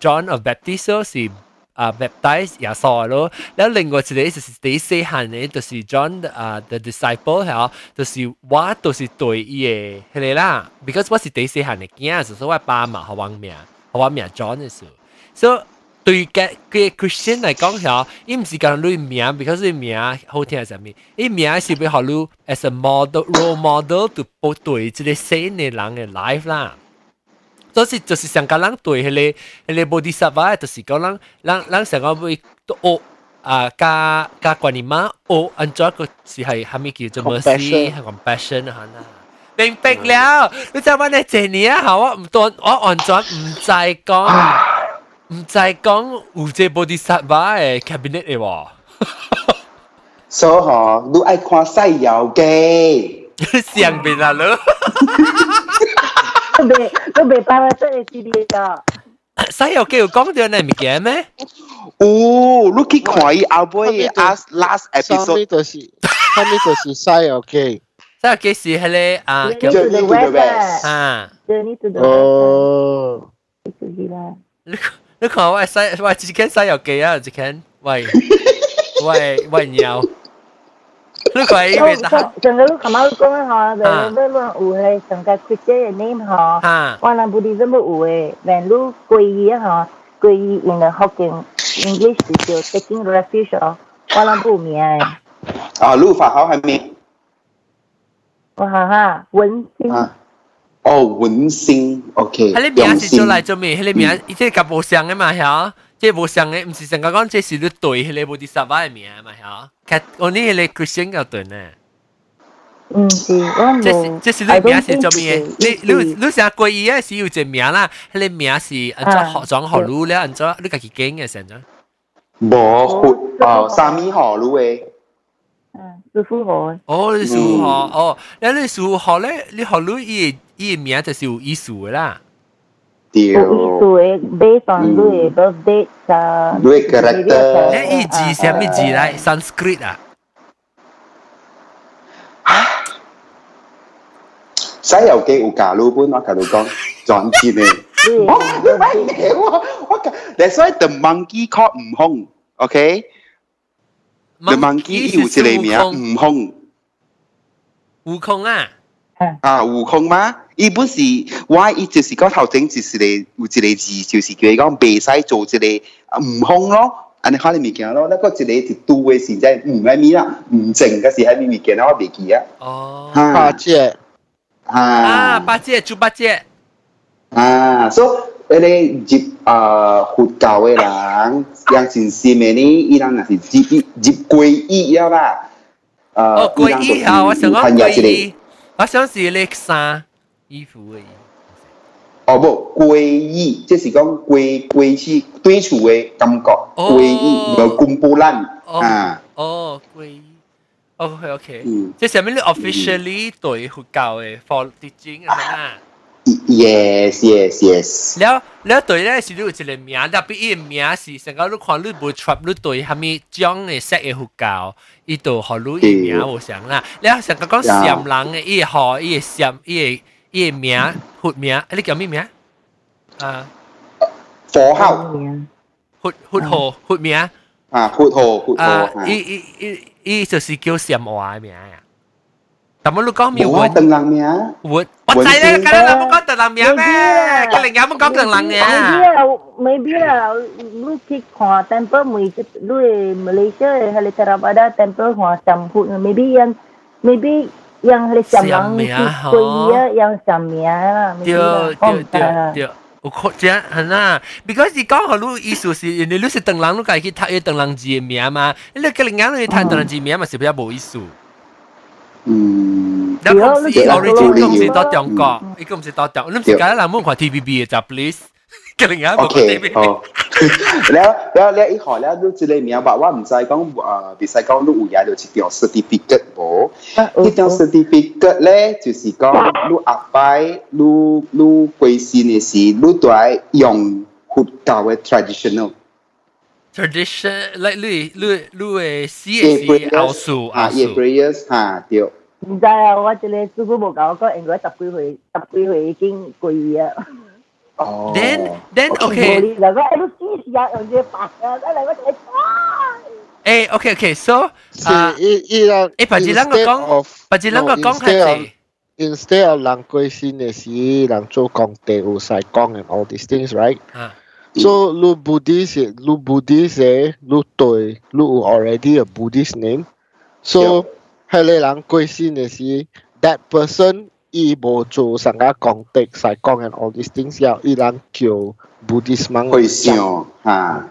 John of Baptist 是啊 baptize 耶稣咯，然后另外一个就是第四行的，就是 John 啊 the disciple 吓，就是我就是对伊的迄个啦，because 我是第四行的，囝，所以我爸嘛好王名，好王名 John 的时候，所以。对嘅嘅 Christian 嚟讲吓，伊唔是讲你名，because 你名好听系啥物？伊名是要学你 as a model role model to 报对即个新嘅人嘅 life 啦。所以就是上个人对迄个迄个 Bodhisattva，就是讲人人人成个会学啊加加观念嘛，学安怎个是系系咪叫做 mercy 系 compassion 啊啦。明白了，你知我呢这年啊，我唔当我完全唔知讲。 唔知讲有这 Bodhisattva 嘅 cabinet 嘅喎，所以嗬，你爱看西游记，上边啦咯，都未都未办法出嚟 C D 噶。西游记有讲到呢物件咩？哦，你去看伊后尾 last last 上 episode，面就是上面就是西游记。西游记是迄个啊 Journey 叫 to the Journey to the West West 啊啊， ，Journey to the West 哦，啊，就是啦。 你你看我西我之前西游记啊，之前喂喂喂鸟，你看伊哦边打整个琴晚讲啊，嗬，你你有系成个 Christian 嘅 name 嗬，啊我谂 Buddhism 有嘅，但你皈依啊嗬，皈依 in the Hokkien English 就叫 taking refuge 哦，我谂冇名嘅，啊，律法好系咩？我哈哈文心。啊， 哦，文心，OK，迄个名是做来做咩？迄个名伊即个无相嘅嘛，吓，即无相嘅，毋是成个讲这是你对迄个 Bodhisattva 嘅名嘛，吓，佢我呢迄个 Christian 嘅对呢。 唔是，我这是冇。这是你名是做咩？你你你成归依啊是有只名啦，你名是按照学装学路咧，按照你家己经嘅成咗。无活诶三米河路诶，嗯，师傅好。哦，你数学哦，你你数学咧，你学路伊 伊名就是有意思嘅啦。对，有意思嘅，based on 你嘅 birthday sa 你嘅 character 诶，伊字系咩字嚟？Sanskrit 啊？西游记有假路本，我同你讲转字呢。你我你咪嘢我我 That's why the monkey called 悟空，OK？The monkey 有一个名悟空悟空啊！啊，悟空吗？ 伊本是我伊就是讲头前就是嚟有一个字，就是叫伊讲袂使做一个悟空咯。安尼看你物件咯，那个一个一拄嘅是在唔喺咪啦，唔正嘅是喺咪物件我袂记啊。哦。八戒啊，啊八戒，猪八戒。啊，所以迄个入啊佛教嘅人，yang 真心嘅呢，伊人若是入入皈依了啦。哦，诶，皈依啊！我想讲参加一皈依个，我想是你衫 衣服嘅衣。哦不，皈依，即是讲归归去对厝嘅感觉，哦皈依无公布咱啊，哦，皈依。OK OK，嗯即系上面你 officially 对佛教嘅 for teaching 啊嘛。 ，yes yes yes，แล้วแล้วตัว咧是你有一个名，特别伊个名是成个你看你无 trap 你对虾米种嘅识嘅佛教，伊度学你伊名无相啦。แล้ว成个讲禅人嘅伊学伊个禅伊个伊 个名佛名，你叫咩名？啊，佛号佛佛号佛名啊，佛号佛号啊，啊伊，伊伊伊就是叫禅话嘅名啊。但系你讲咩冇啊，活邓人名，活？我知咧，梗系冇讲特人名咩？佢另外冇讲特人嘅。 maybe 啦，maybe 啦，你去看 temple 每一你 Malaysia 系你 Theravada temple 看上铺，maybe yang maybe yang 系上人去皈依啊，yang 上名啦，对 maybe 啦，我唔知对啦。对，有可这很啊，because 你讲好你意思是，你你是等人，你家去读一等人字嘅名嘛，你个另外你睇等人字名嘛是比较冇意思。嗯，然后是对啊 origin 你佢唔是到中国，伊个唔是到中国，你唔是讲人冇看 TVB 嘅就 please，个 另外一個 OK，好。了了了，伊好了，你即個名吧，我毋知講呃，比賽講你有嘢就是張 certificate 無？呢張 certificate 咧，就是講你阿擺，你你貴姓嘅事，你都係用佛教嘅 traditional。tradition like 你你你嘅事係奧數啊，嘢 prayers 嚇對。唔知啊，我即個祖母冇教我，應該十幾歲，十幾歲已經貴啊。哦 Then then 冇 OK，理嗱，我喺度试试下用只白啊，得嚟我就系啊。诶 OK OK，so 啊是，伊伊人诶，白字啷个 instead 讲 of，白字啷个 no, 讲 instead 系 of instead of 人归信嘅时，人做工地有晒讲 and all these things right 啊， so 你 Buddhist 你 Buddhist 嘅你对你有 already a Buddhist name so 系你人归信嘅时 that person 伊无做成个工地晒讲 and all these things 要伊人叫 Buddhist monk 会上吓，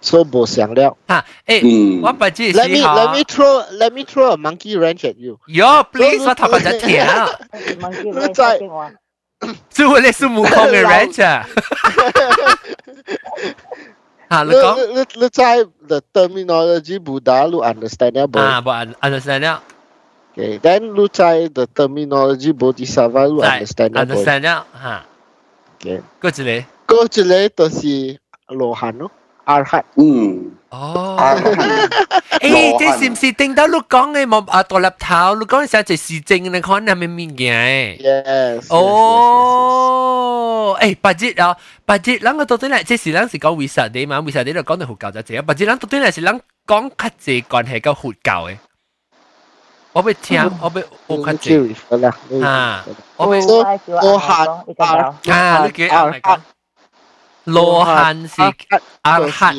so 无想了吓诶，嗯我白字 let me 是 let me 吓， throw let me throw a monkey wrench at you yo please 我头发就甜啊。问佢咩电话？是我哋孙悟空嘅 range 啊！吓，你 Look, 讲 look, look, look at the terminology Buddha, look understandable. 啊，冇 understand 了， Okay, then look at the terminology Bodhisattva, look 在 understandable. understand 了吓。 Okay. 嗰一个嗰一个就是罗汉咯，阿汉。嗯，哦，啊，诶，这是唔是定到你讲嘅冇啊独立头？你讲嘅时候就是正你看系咪物件？ Yes. 哦，诶，八节啊，八节，咱个到底嚟，即是咱是讲为实啲嘛？为实啲就讲到佛教就这样，八节咱到底嚟是咱讲较济关系到佛教嘅。 我要听，我要我看这。啊，我要罗汉啊，你叫阿汉，罗汉是阿汉。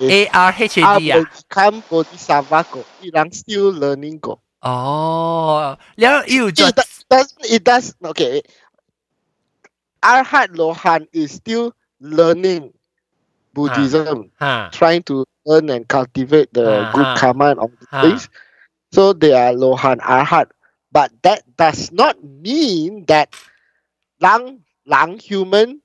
A R H A D 啊，become bodhisattva go，伊人 still learning go。哦，然后又就 does it does okay。Arhat Lohan is still learning Buddhism, uh, trying to learn and cultivate the good karma of all these things. So they are Lohan Arhat. But that does not mean that Lang, Lang human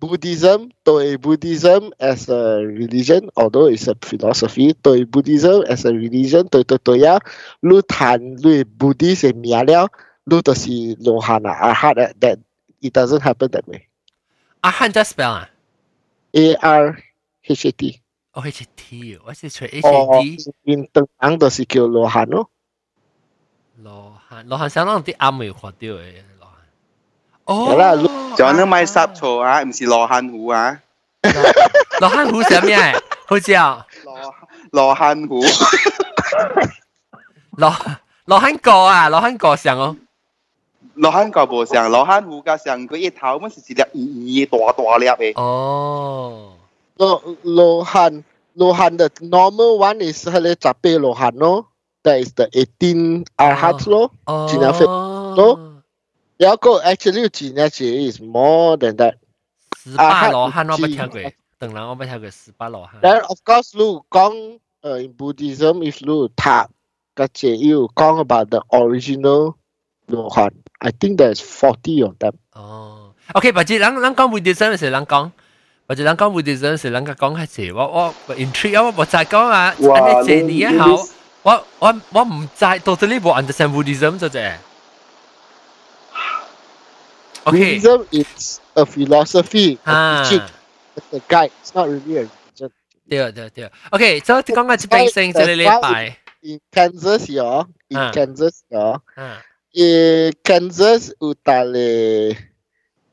Buddhism, Toei Buddhism as a religion, although it's a philosophy, Toei Buddhism as a religion, Toei Totoya, Lu Tan, Lu Buddhist and Mia Liao, Lu Tosi Lohana, Arhat, that it doesn't happen that way. Arhat just spell, ah? A R H A T. ，O H T，我是除 H 哦 A T， in 东硬就是叫罗汉咯。罗汉罗汉想让啲啱未学掉嘅罗汉。系啦哦，就那买湿错啊，唔是罗汉虎啊，罗汉虎系咩？好似啊，罗罗汉虎，罗罗汉果啊，罗汉果上哦。罗汉个无像，罗汉虎个像佢一头乜是一粒圆圆大大粒嘅，哦， 罗罗汉罗汉的 normal one is 系你十八罗汉咯，that is the eighteen arhat 咯。哦，尽量飞咯有一个 actually 真系 is more than that。十八啊罗汉我冇知听过，当然我冇听过十八罗汉。 Then of course 你讲诶 in Buddhism if 你读嘅嘢要讲 about the original 罗汉，I think there's forty of them。哦，OK，或者咱咱讲 Buddhism 时，咱讲， 或者咱讲 Buddhism 时，咱个讲系词，我我 intrigue 我我再讲啊，哇安尼这你年后，我我我唔知 totally 冇 understand Buddhism 就啫。OK， Buddhism is a philosophy, a 啊， teaching, it's a guide. It's not really a religion. 对对对，OK，所以讲个一边性就你礼拜， In Kansas 有，in 啊 Kansas 有，啊，诶 Kansas 有带嚟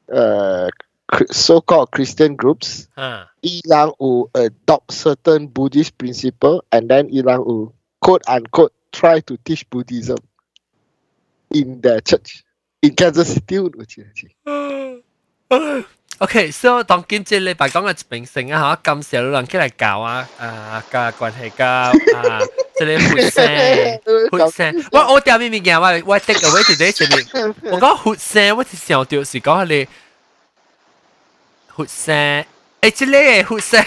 诶 so-called Christian groups，啊，伊朗有 adopt certain Buddhist principle and then 伊朗有 quote unquote try to teach Buddhism in their church. In Kansas City 有似系。 OK，所以当今即礼拜讲嘅一边性啊，吓，咁少人起嚟教啊，啊嘅关系嘅啊，即系血腥。血腥，我我掉面物件，我我 take away today 前面，我讲血腥，我是想到是讲你 hụt xe ấy chứ lê hụt xe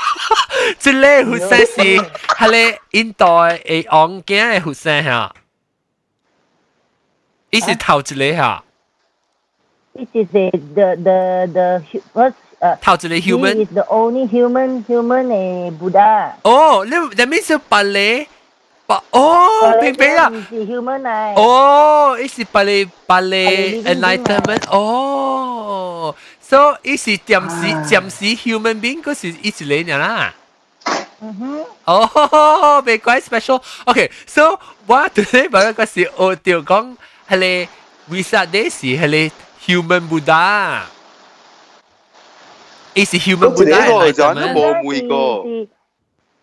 chứ lê hụt xe gì hà lê in đòi kia hụt xe hả ý là thầu chứ lê hả This is the the the the what's uh, à, How to the human? He is the only human human a Buddha. Oh, that means the Pale. But oh, Pale big big human eye. Oh, it's the Pale Pale enlightenment. Oh. So, it is jamsi, jamsi ah. human being, because it's lane lah. Mm-hmm. Oh, be quite special. Okay, so what today baru kau si oh tiu kong hele wisa desi hele human Buddha. Is human Buddha? Kau jadi kau jangan bawa mui kau. Si,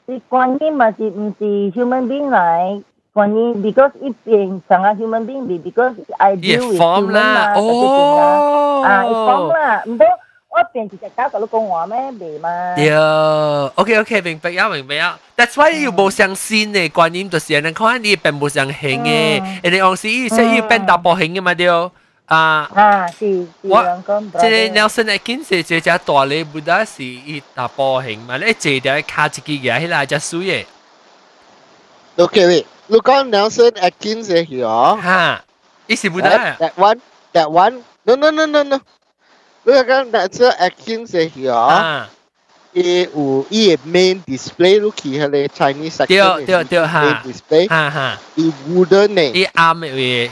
si, si, si, si, si, si, si, human being right? 观音 because 一边成个 human being 比 because I 也 deal with form human 啦。嘛，哦。啊，一 form 啦，唔过我边直接搞到你讲话咩未嘛？对，OK OK，明白啊，明白啊。That's why 要冇上线嘅观念，就是人看你并冇上行嘅，人哋往时伊说伊变大波行嘅嘛对。啊，啊，是是我两个即系 Nelson Atkins 系即系大礼布达是伊大波行嘛，你坐条卡一支嘢，迄个只水嘅， Okay, wait. Look on Nelson Atkins here. 哈，伊是布 That, 达， that one, that one. No, no, no, no, no. Look on Nelson Atkins here. 啊，伊有伊嘅 main display 你去迄个 Chinese section 对对对 main 哈 display 哈哈，伊 wooden 嘅，伊啱嘅嘢，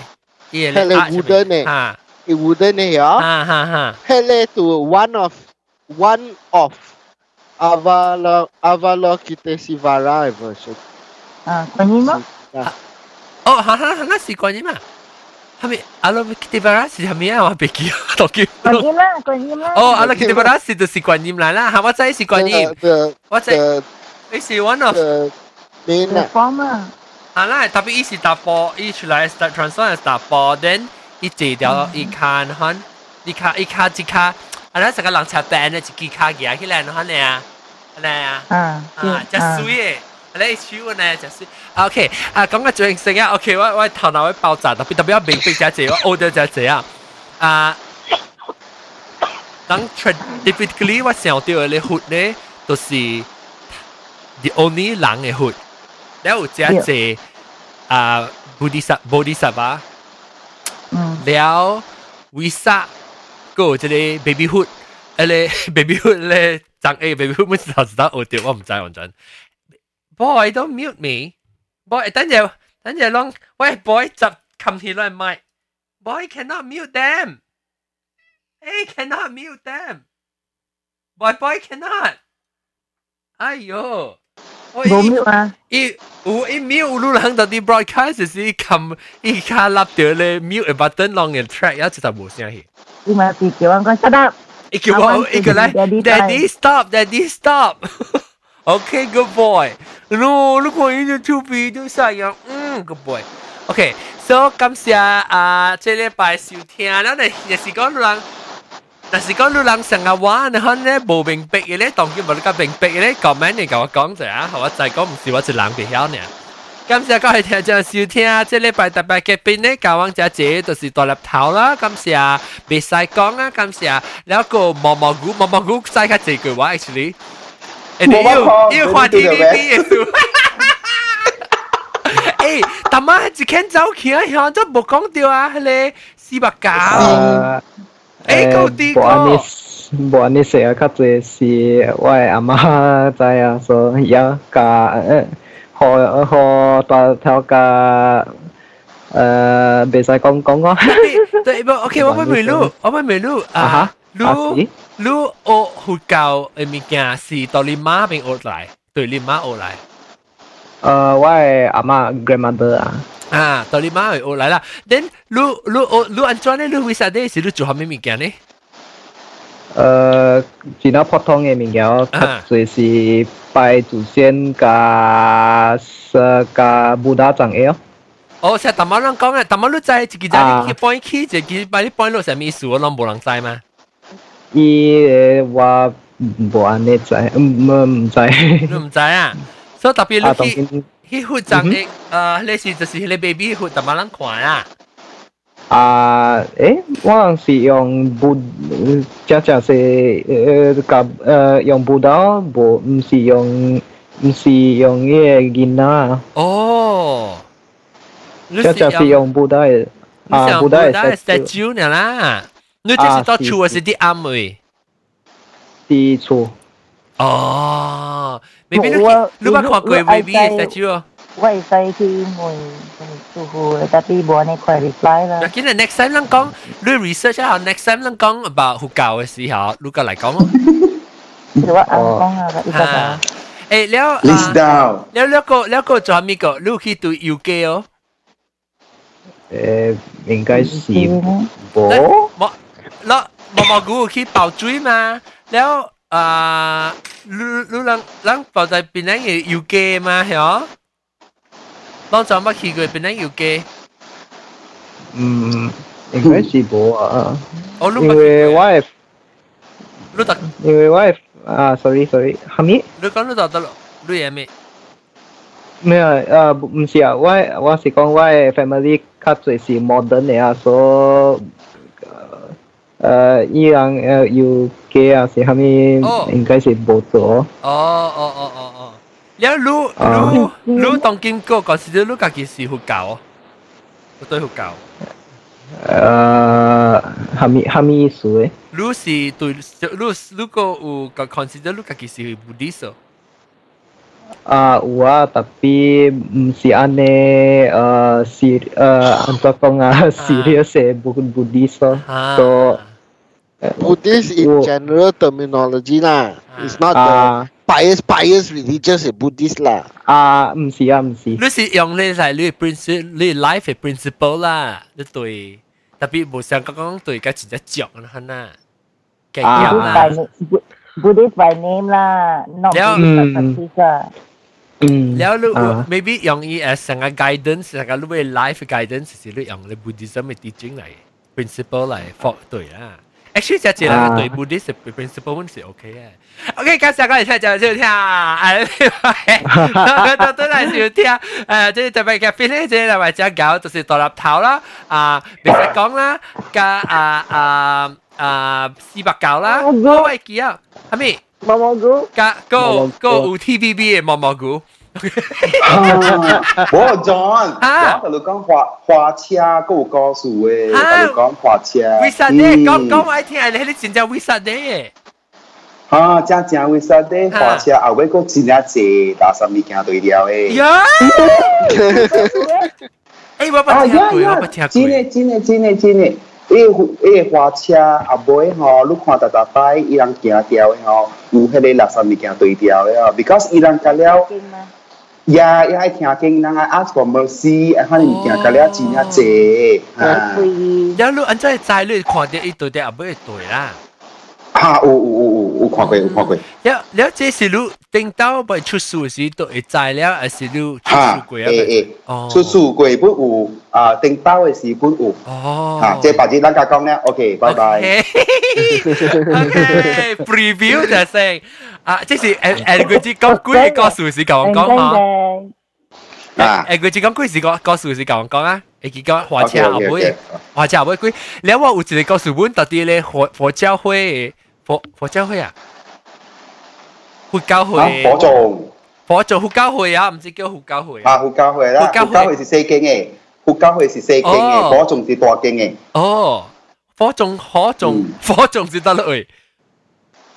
伊系你 wooden 嘅哈，伊 wooden 嘅嗬，哈哈哈，迄个 to one of one of Avala Avalokitesvara version。啊，观音咯， 哦，哈哈，哈，是观音嘛？系咪阿拉基蒂巴拉是系咪啊？我别记，读叫。观音啦，观音啦。哦，阿拉基蒂巴拉是就是观音来啦，哈，我知是观音， The 我知， the 伊是 one of， the main 个 form 啊，啊啦，特别伊是打波，伊出来 start transfer 打波，then 伊坐掉伊看看，伊卡伊卡一卡，啊啦成个人插病咧，一支卡嘢起来，看你啊，你啊，啊，啊，真水嘅。 你手呢就系，OK，啊讲个最性啊，OK，我我头脑会爆炸，特别特别我明白只只，我 order 只只啊，啊，当 typically 我想到嘅血呢，都是 the only 人嘅血，然后只只 啊 Bodhisattva Bodhisattva 嗯，了 Visa 个即个 babyhood，诶咧 babyhood 咧长诶 babyhood 乜时候知道我掉我唔知完全。 Boy don't mute me。Boy 等阵等阵啷喂 boy 就冚起来麦。Boy cannot mute them。Hey cannot mute them。Boy boy cannot。哎呦！我冇 mute 啊，伊有伊 mute 有人到啲 broadcast 是冚伊卡立掉咧 mute button 浪嘅 track 一直就冇声气。伊嘛是叫我讲 shut up。伊叫我伊个咧 Daddy stop Daddy stop Okay, good boy. No, look what you do to be do sayang. Mm, good boy. Okay, so 感謝啊，這禮拜收聽，咱哋也是講人，但是講人成日話，你可能咧無明白嘅咧，當然冇你咁明白嘅咧，comment 嚟同我講就啊，我再講唔是我一人唔曉呢。感謝各位聽眾收聽啊！即禮拜特別嘉賓咧，教王姐姐就是大粒頭啦，感謝，未使講啊，感謝，然後個毛毛菇毛毛菇使較濟句話 actually。诶要要话 TVB 嘅数。诶，大妈一间走起啊，响都冇讲掉啊，你四百九。诶，够啲个。无安尼写啊，较济是我阿妈知啊，所以要甲诶，互互大头甲诶，袂使讲讲讲。对，不，OK，我问问你，我问问你啊， 你你学佛教嘅物件是到你妈边学来，对你妈学来。诶，我系阿妈 grandmother 啊。啊，到你妈学来啦。then 你你学你安怎呢？你为啥呢？是你做下咩物件呢？诶，比较普通嘅物件，较济是拜祖先甲诶甲布达长嘅。哦，成日淡仔人讲嘅，淡仔你知一记仔你去 point 去，一记把你 point 落什么意思？我拢无人知吗？ 伊我无安尼知，唔唔唔知。你唔知啊？所以特别你去去活长嘅，诶，你是就是你 baby 活淡仔人看啊。啊，诶，我是用布，即系是诶夹诶用布刀，无唔是用唔是用呢个银啊。哦，即系是用布刀嘅，啊布刀系 statue 呢啦。 你这是到厝还是啲暗位？啲厝。哦，maybe 你你捌看过 baby 嘅 statue 哦？我会使去问住户，但系无呢快 reply 啦。今日 next time 咱讲，你 research 下，next time 咱讲 about 佛教嘅时候，你过嚟讲咯。我啱讲啊，依家就。诶，了。 List down。了了个了个做咩个？你去对 UK 哦？诶，应该是冇。冇， 嗱，毛毛菇去爆水嘛？แล้ว啊，你你人人爆在边咧嘅 UK 嘛？系哦。当阵乜去过边咧 UK？嗯，应该是冇啊。哦，因为我系，你特，因为我系啊，sorry sorry，系咪？你讲你特得咯，你系咩？咩啊？诶，唔是啊，我我是讲我嘅 family 较济是 modern 嘅啊，所以 Uh, yang uh, you ke asih lah, uh, kami oh. ingkar si. Oh oh oh oh oh. Ya lu lu ah. lu tongkin ko kau sih kaki si hukau. Betul hukau. Uh, kami kami isu eh. Tu lu lu ko u kau consider lu kaki si Buddhis. Ah uh, wah tapi um, si ane uh, si uh, antara kau ngah ah. uh, serius eh bukan Buddhis ah. o. Ha. So, Buddhist in general terminology lah. Ah. It's not the ah. bias bias religious and Buddhist la. À, không phải à, không phải. Lúc sử dụng này là lúc principle, lúc life cái principle la. lúc đối. Đặc biệt một sáng các con đối cái chuyện chọc nó hơn à. Cái gì mà? Buddhist by name là, not Buddhist mm. practice là. แล้วลูก ah. maybe อย่างอีเอสังกัด guidance สังกัดลูกเว life guidance สิลูกอย่างเลย Buddhism เป็น teaching ไหน principle ไหน for ตัวอ่ะ actually 只只啦，对 Buddhist principle 是 OK 嘅。OK，介绍过嚟听就少听啊，诶，都都系少听。诶，即系特别嘅 feel 咧，即系或者搞就是独立头啦，啊，别实讲啦，加啊啊啊四百九啦，我位记啊，系咪？毛毛菇，加个个有 TVB 嘅毛毛菇。 我 John，啊我同你讲花花车嗰有故事嘅，啊同你讲花车。为啥呢？讲讲我爱听，你你真正为啥呢？啊，正正为啥呢？花车后尾个真系济垃圾物件对了诶。呀！诶，我冇听过，我冇听真过。嘅真嘅真嘅真嘅。诶诶花车后尾吼，你看逐逐摆伊人行掉嘅吼，有迄个垃圾物件对掉嘅哦，because 伊人甲了。 经吗？呀，伊爱听经，人爱 ask for mercy，啊，迄物件甲了真系济。我会然后你安怎知你看到伊对啲阿妹对啦？啊，有有有有有看过有看过。了了，这是你 顶到未出书时都会知了，还是你出书哈，过啊？诶诶，哦，出书过本有，啊，订包嘅时本有。哦，吓，即系白纸咱家讲咧，OK，拜拜。 OK，preview 就系啊，即是诶诶，佢只讲几个故事讲认真讲啊。嘅，啊诶，佢只讲几时个个故事讲讲啊？你记讲花车后 OK，OK，OK 尾，花车后尾几？你话有一个故事本到底咧佛佛教会佛佛教会啊？ 佛教啊，会，火种佛做佛教会啊，唔知叫佛教会。啊，佛教会啦，佛教会佛教会是细经嘅，佛教会是细经嘅，哦火种是大经嘅，哦，火种火种嗯火种是得嘞。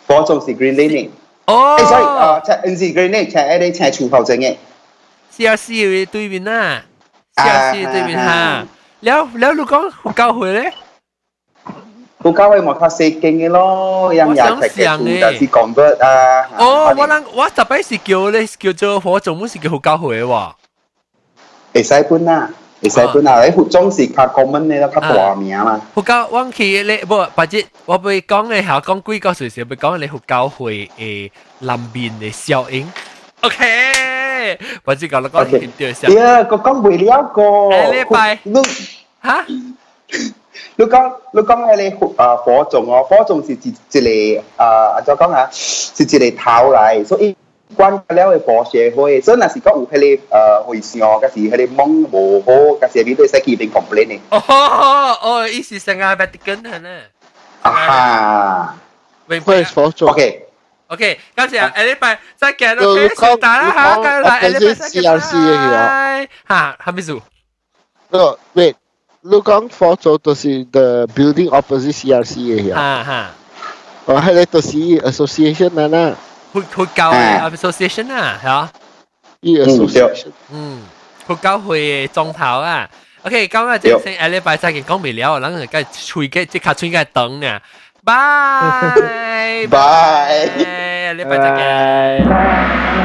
火种是 green lane 嘅。哦诶，所以啊，赤唔是 green lane，赤一啲赤厨头证嘅。 CRC 嘅对面啊啊，CRC 对面吓。แล้วแล้วลูก讲佛教会咧？ 佛教会咪较细经嘅咯，人也我想赤嘅想嘅但是 convert 啊。哦，我谂我特别是叫咧叫做火种，唔是叫佛教会喎。会使本啦，会使本啦，你佛种是较 common 嘅咯，较大名嘛。佛教我去咧，不，或者我被讲嘅下讲几个岁时，被讲你佛教会诶南边嘅效应。OK，或者讲你讲 OK 边条效？呀，个讲唔了个。诶礼拜你吓？ 你讲你讲系你啊火种哦，火种是一一个啊，怎讲啊？是一个头嚟，所以关了嘅火社会，所以若是讲有迄个呃会上，嗰时迄个网无好，嗰时你都使记边 complain 嘅。哦哦，意思成日 Vatican 系呢？啊哈明白会。佛种。 ，OK。 OK，感谢下礼拜再见就，OK，讲收打啦吓，讲继续嚟，下礼拜再见 CRC 嘅嘢拜吓，系咪数？no wait， 你讲佛种就是 the building opposite CRC 嘅嘢。吓吓，哦，系你就是 association 啦啦，会会教嘅 association 啊，系啊，依 association。嗯，会教会嘅状头啊。OK，讲下正先，下礼拜再见，讲未了，咱就该吹嘅即刻吹嘅等呢。拜拜下礼拜再见。拜。